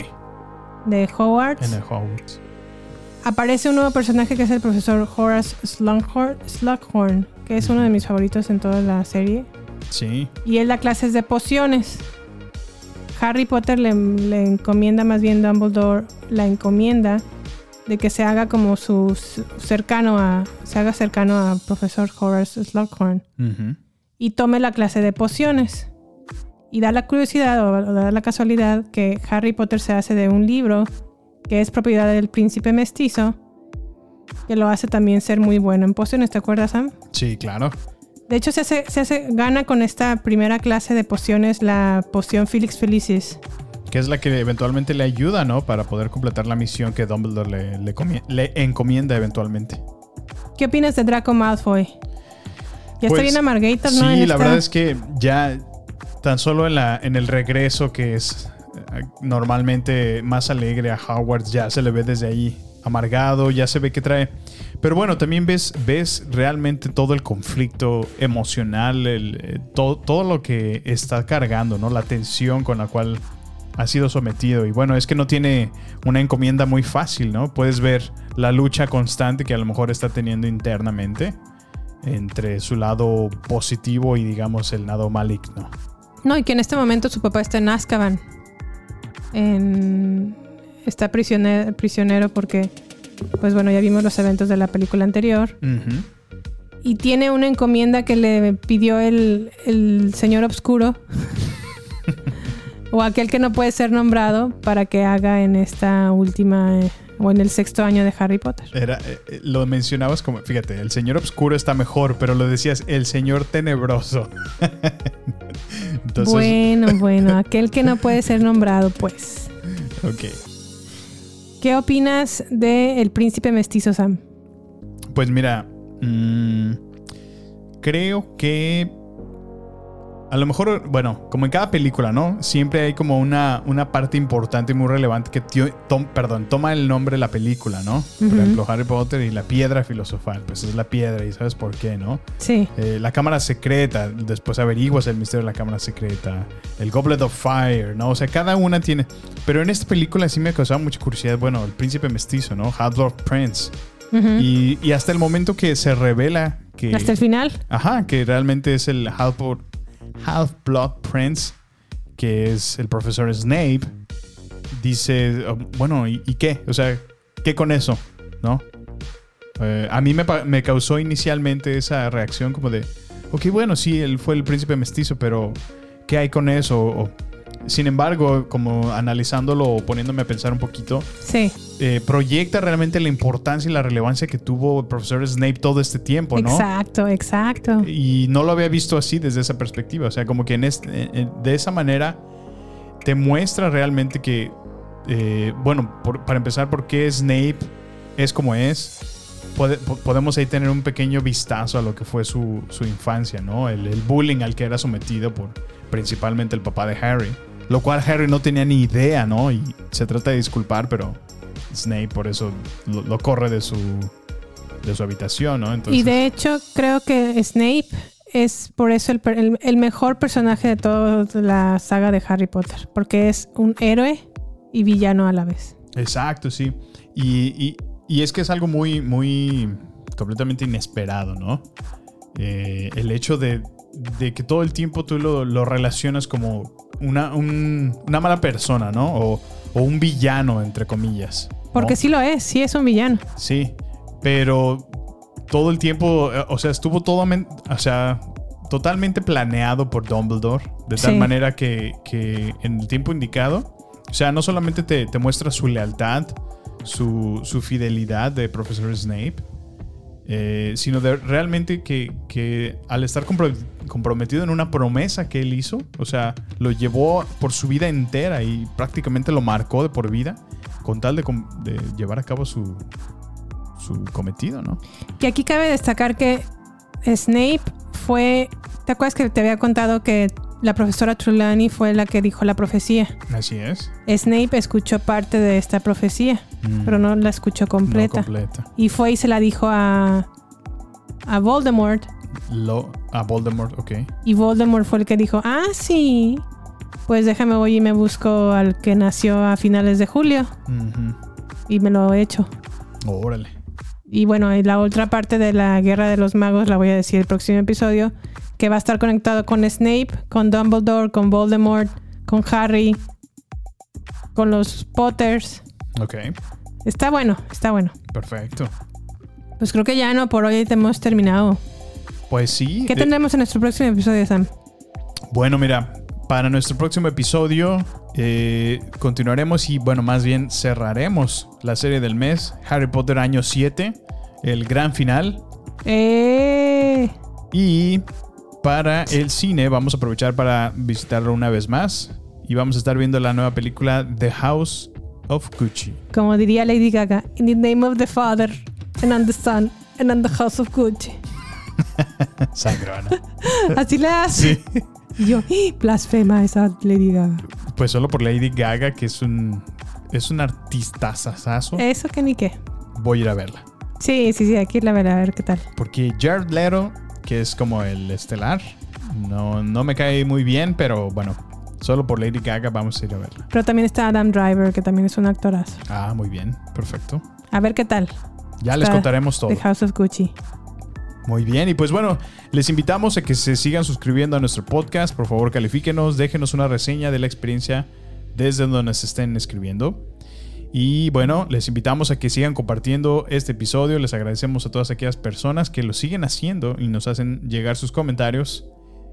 De Hogwarts. en el Hogwarts. Aparece un nuevo personaje que es el profesor Horace Slughorn, Slughorn que es uno de mis favoritos en toda la serie. Sí. Y él da clases de pociones. Harry Potter le, le encomienda, más bien Dumbledore la encomienda de que se haga como su, su cercano a, se haga cercano a profesor Horace Slughorn y tome la clase de pociones. Y da la curiosidad o o da la casualidad que Harry Potter se hace de un libro que es propiedad del príncipe mestizo, que lo hace también ser muy bueno en pociones, ¿te acuerdas, Sam? Sí, claro. De hecho, se hace, se hace, gana con esta primera clase de pociones la poción Felix Felicis. Que es la que eventualmente le ayuda, ¿no? Para poder completar la misión que Dumbledore le, le, comie- le encomienda eventualmente. ¿Qué opinas de Draco Malfoy? Ya está Pues, bien amargator, Sí, ¿no? En la esta- verdad es que ya tan solo en, la, en el regreso que es eh, normalmente más alegre a Hogwarts, ya se le ve desde ahí amargado, ya se ve que trae. Pero bueno, también ves, ves realmente todo el conflicto emocional, eh, todo, todo lo que está cargando, ¿no? La tensión con la cual ha sido sometido. Y bueno, es que no tiene una encomienda muy fácil, ¿no? Puedes ver la lucha constante que a lo mejor está teniendo internamente entre su lado positivo y digamos el lado maligno. No, y que en este momento su papá está en Azkaban. En- Está prisionero, prisionero porque, pues bueno, ya vimos los eventos de la película anterior. Y tiene una encomienda que le pidió el, el señor obscuro. o aquel que no puede ser nombrado para que haga en esta última eh, o en el sexto año de Harry Potter. Era, eh, eh, lo mencionabas como, fíjate, el señor oscuro está mejor, pero lo decías, el señor tenebroso. Entonces, Bueno, bueno, aquel que no puede ser nombrado, pues. ok. ¿Qué opinas de El Príncipe Mestizo, Sam? Pues mira, mm, creo que a lo mejor, bueno, como en cada película, ¿no? Siempre hay como una, una parte importante y muy relevante que tom- perdón, toma el nombre de la película, ¿no? Por ejemplo, Harry Potter y la piedra filosofal. Pues es la piedra y sabes por qué, ¿no? Sí. Eh, la cámara secreta, después averiguas el misterio de la cámara secreta. El Goblet of Fire, ¿no? O sea, cada una tiene. Pero en esta película sí me causaba mucha curiosidad. Bueno, el príncipe mestizo, ¿no? Half-Blood Prince. Y, y hasta el momento que se revela que. Hasta el final. Ajá, que realmente es el Half-Blood Half-Blood Prince, que es el profesor Snape. Dice, oh, bueno, ¿y, qué? O sea, ¿qué con eso? ¿No? Eh, a mí me causó inicialmente esa reacción como de, ok, bueno, sí, él fue el príncipe mestizo, pero ¿qué hay con eso? O- sin embargo, como analizándolo o poniéndome a pensar un poquito, Sí. eh, proyecta realmente la importancia y la relevancia que tuvo el profesor Snape todo este tiempo, ¿no? Exacto, exacto. Y no lo había visto así desde esa perspectiva. O sea, como que en este- en- de esa manera te muestra realmente que, eh, bueno, por- para empezar, por qué Snape es como es. Podemos ahí tener un pequeño vistazo a lo que fue su, su infancia, ¿no? El, el bullying al que era sometido por principalmente el papá de Harry. Lo cual Harry no tenía ni idea, ¿no? Y se trata de disculpar, pero Snape por eso lo, lo corre de su, de su habitación, ¿no? Entonces, y de hecho, creo que Snape es por eso el- el mejor personaje de toda la saga de Harry Potter. Porque es un héroe y villano a la vez. Exacto, sí. Y, y- y es que es algo muy, muy completamente inesperado, ¿no? Eh, el hecho de, de que todo el tiempo tú lo, lo relacionas como una, un- una mala persona, ¿no? O, o un villano, entre comillas. ¿no? Porque sí lo es, sí es un villano. Sí, pero todo el tiempo, eh, o sea, estuvo todo, o sea, totalmente planeado por Dumbledore, de tal Sí. manera que, que en el tiempo indicado, o sea, no solamente te, te muestra su lealtad, su, su fidelidad de profesor Snape, eh, sino de realmente que, que al estar compro- comprometido en una promesa que él hizo, o sea, lo llevó por su vida entera y prácticamente lo marcó de por vida, con tal de, llevar a cabo su, su cometido, ¿no? Y aquí cabe destacar que Snape fue. ¿Te acuerdas que te había contado que la profesora Trelawney fue la que dijo la profecía? Así es. Snape escuchó parte de esta profecía, Mm. pero no la escuchó completa. No completa. Y fue y se la dijo a, a Voldemort. Lo, a Voldemort, ok. Y Voldemort fue el que dijo, ah, sí, pues déjame voy y me busco al que nació a finales de julio. Y me lo he hecho. Órale. Y bueno, y la otra parte de la Guerra de los Magos la voy a decir el próximo episodio, que va a estar conectado con Snape, con Dumbledore, con Voldemort, con Harry, con los Potters. Ok, Está bueno, está bueno. perfecto. Pues creo que ya no, por hoy hemos terminado. Pues sí. ¿Qué de- tendremos en nuestro próximo episodio, Sam? Bueno, mira, para nuestro próximo episodio eh, continuaremos y, bueno, más bien cerraremos la serie del mes, Harry Potter año 7, el gran final. Eh, Y para el cine vamos a aprovechar para visitarlo una vez más y vamos a estar viendo la nueva película The House of Gucci. como diría Lady Gaga, in the name of the Father, and on the Son, and on the House of Gucci. Sangrona. Así le hace. Sí. Y yo, ¡ih! blasfema esa Lady Gaga. Pues solo por Lady Gaga, que es un, es un artista sasazo. Eso que ni qué. voy a ir a verla. Sí, sí, sí, aquí la veré a ver qué tal. Porque Jared Leto, que es como el estelar, no, no me cae muy bien, pero bueno, solo por Lady Gaga vamos a ir a verla. Pero también está Adam Driver, que también es un actorazo. Ah, muy bien, perfecto. A ver qué tal. Ya les contaremos todo. The House of Gucci. Muy bien, y pues bueno, les invitamos a que se sigan suscribiendo a nuestro podcast. Por favor, califíquenos, déjenos una reseña de la experiencia desde donde nos estén escribiendo. Y bueno, les invitamos a que sigan compartiendo este episodio. Les agradecemos a todas aquellas personas que lo siguen haciendo y nos hacen llegar sus comentarios.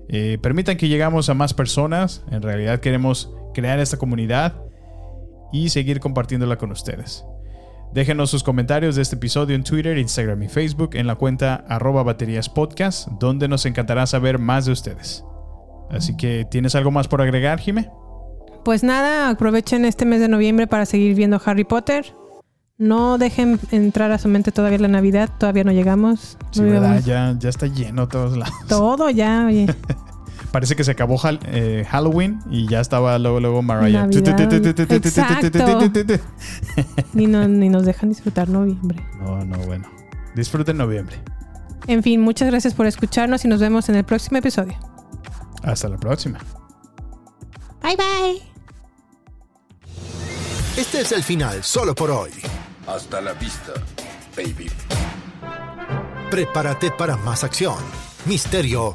Eh, permitan que llegamos a más personas. En realidad queremos crear esta comunidad y seguir compartiéndola con ustedes. Déjenos sus comentarios de este episodio en Twitter, Instagram y Facebook en la cuenta arroba baterías podcast, donde nos encantará saber más de ustedes. Así que, ¿tienes algo más por agregar, Jime? Pues nada, aprovechen este mes de noviembre para seguir viendo Harry Potter. No dejen entrar a su mente todavía la Navidad, todavía no llegamos. Sí, ¿verdad? Ya, ya está lleno todos lados. Todo ya, oye. Parece que se acabó Hal- eh, Halloween y ya estaba luego, luego Mariah. Ni, no- ni nos dejan disfrutar noviembre. No, no, bueno. Disfruten noviembre. En fin, muchas gracias por escucharnos y nos vemos en el próximo episodio. Hasta la próxima. Bye bye. Este es el final solo por hoy. Hasta la vista, baby. Prepárate para más acción, misterio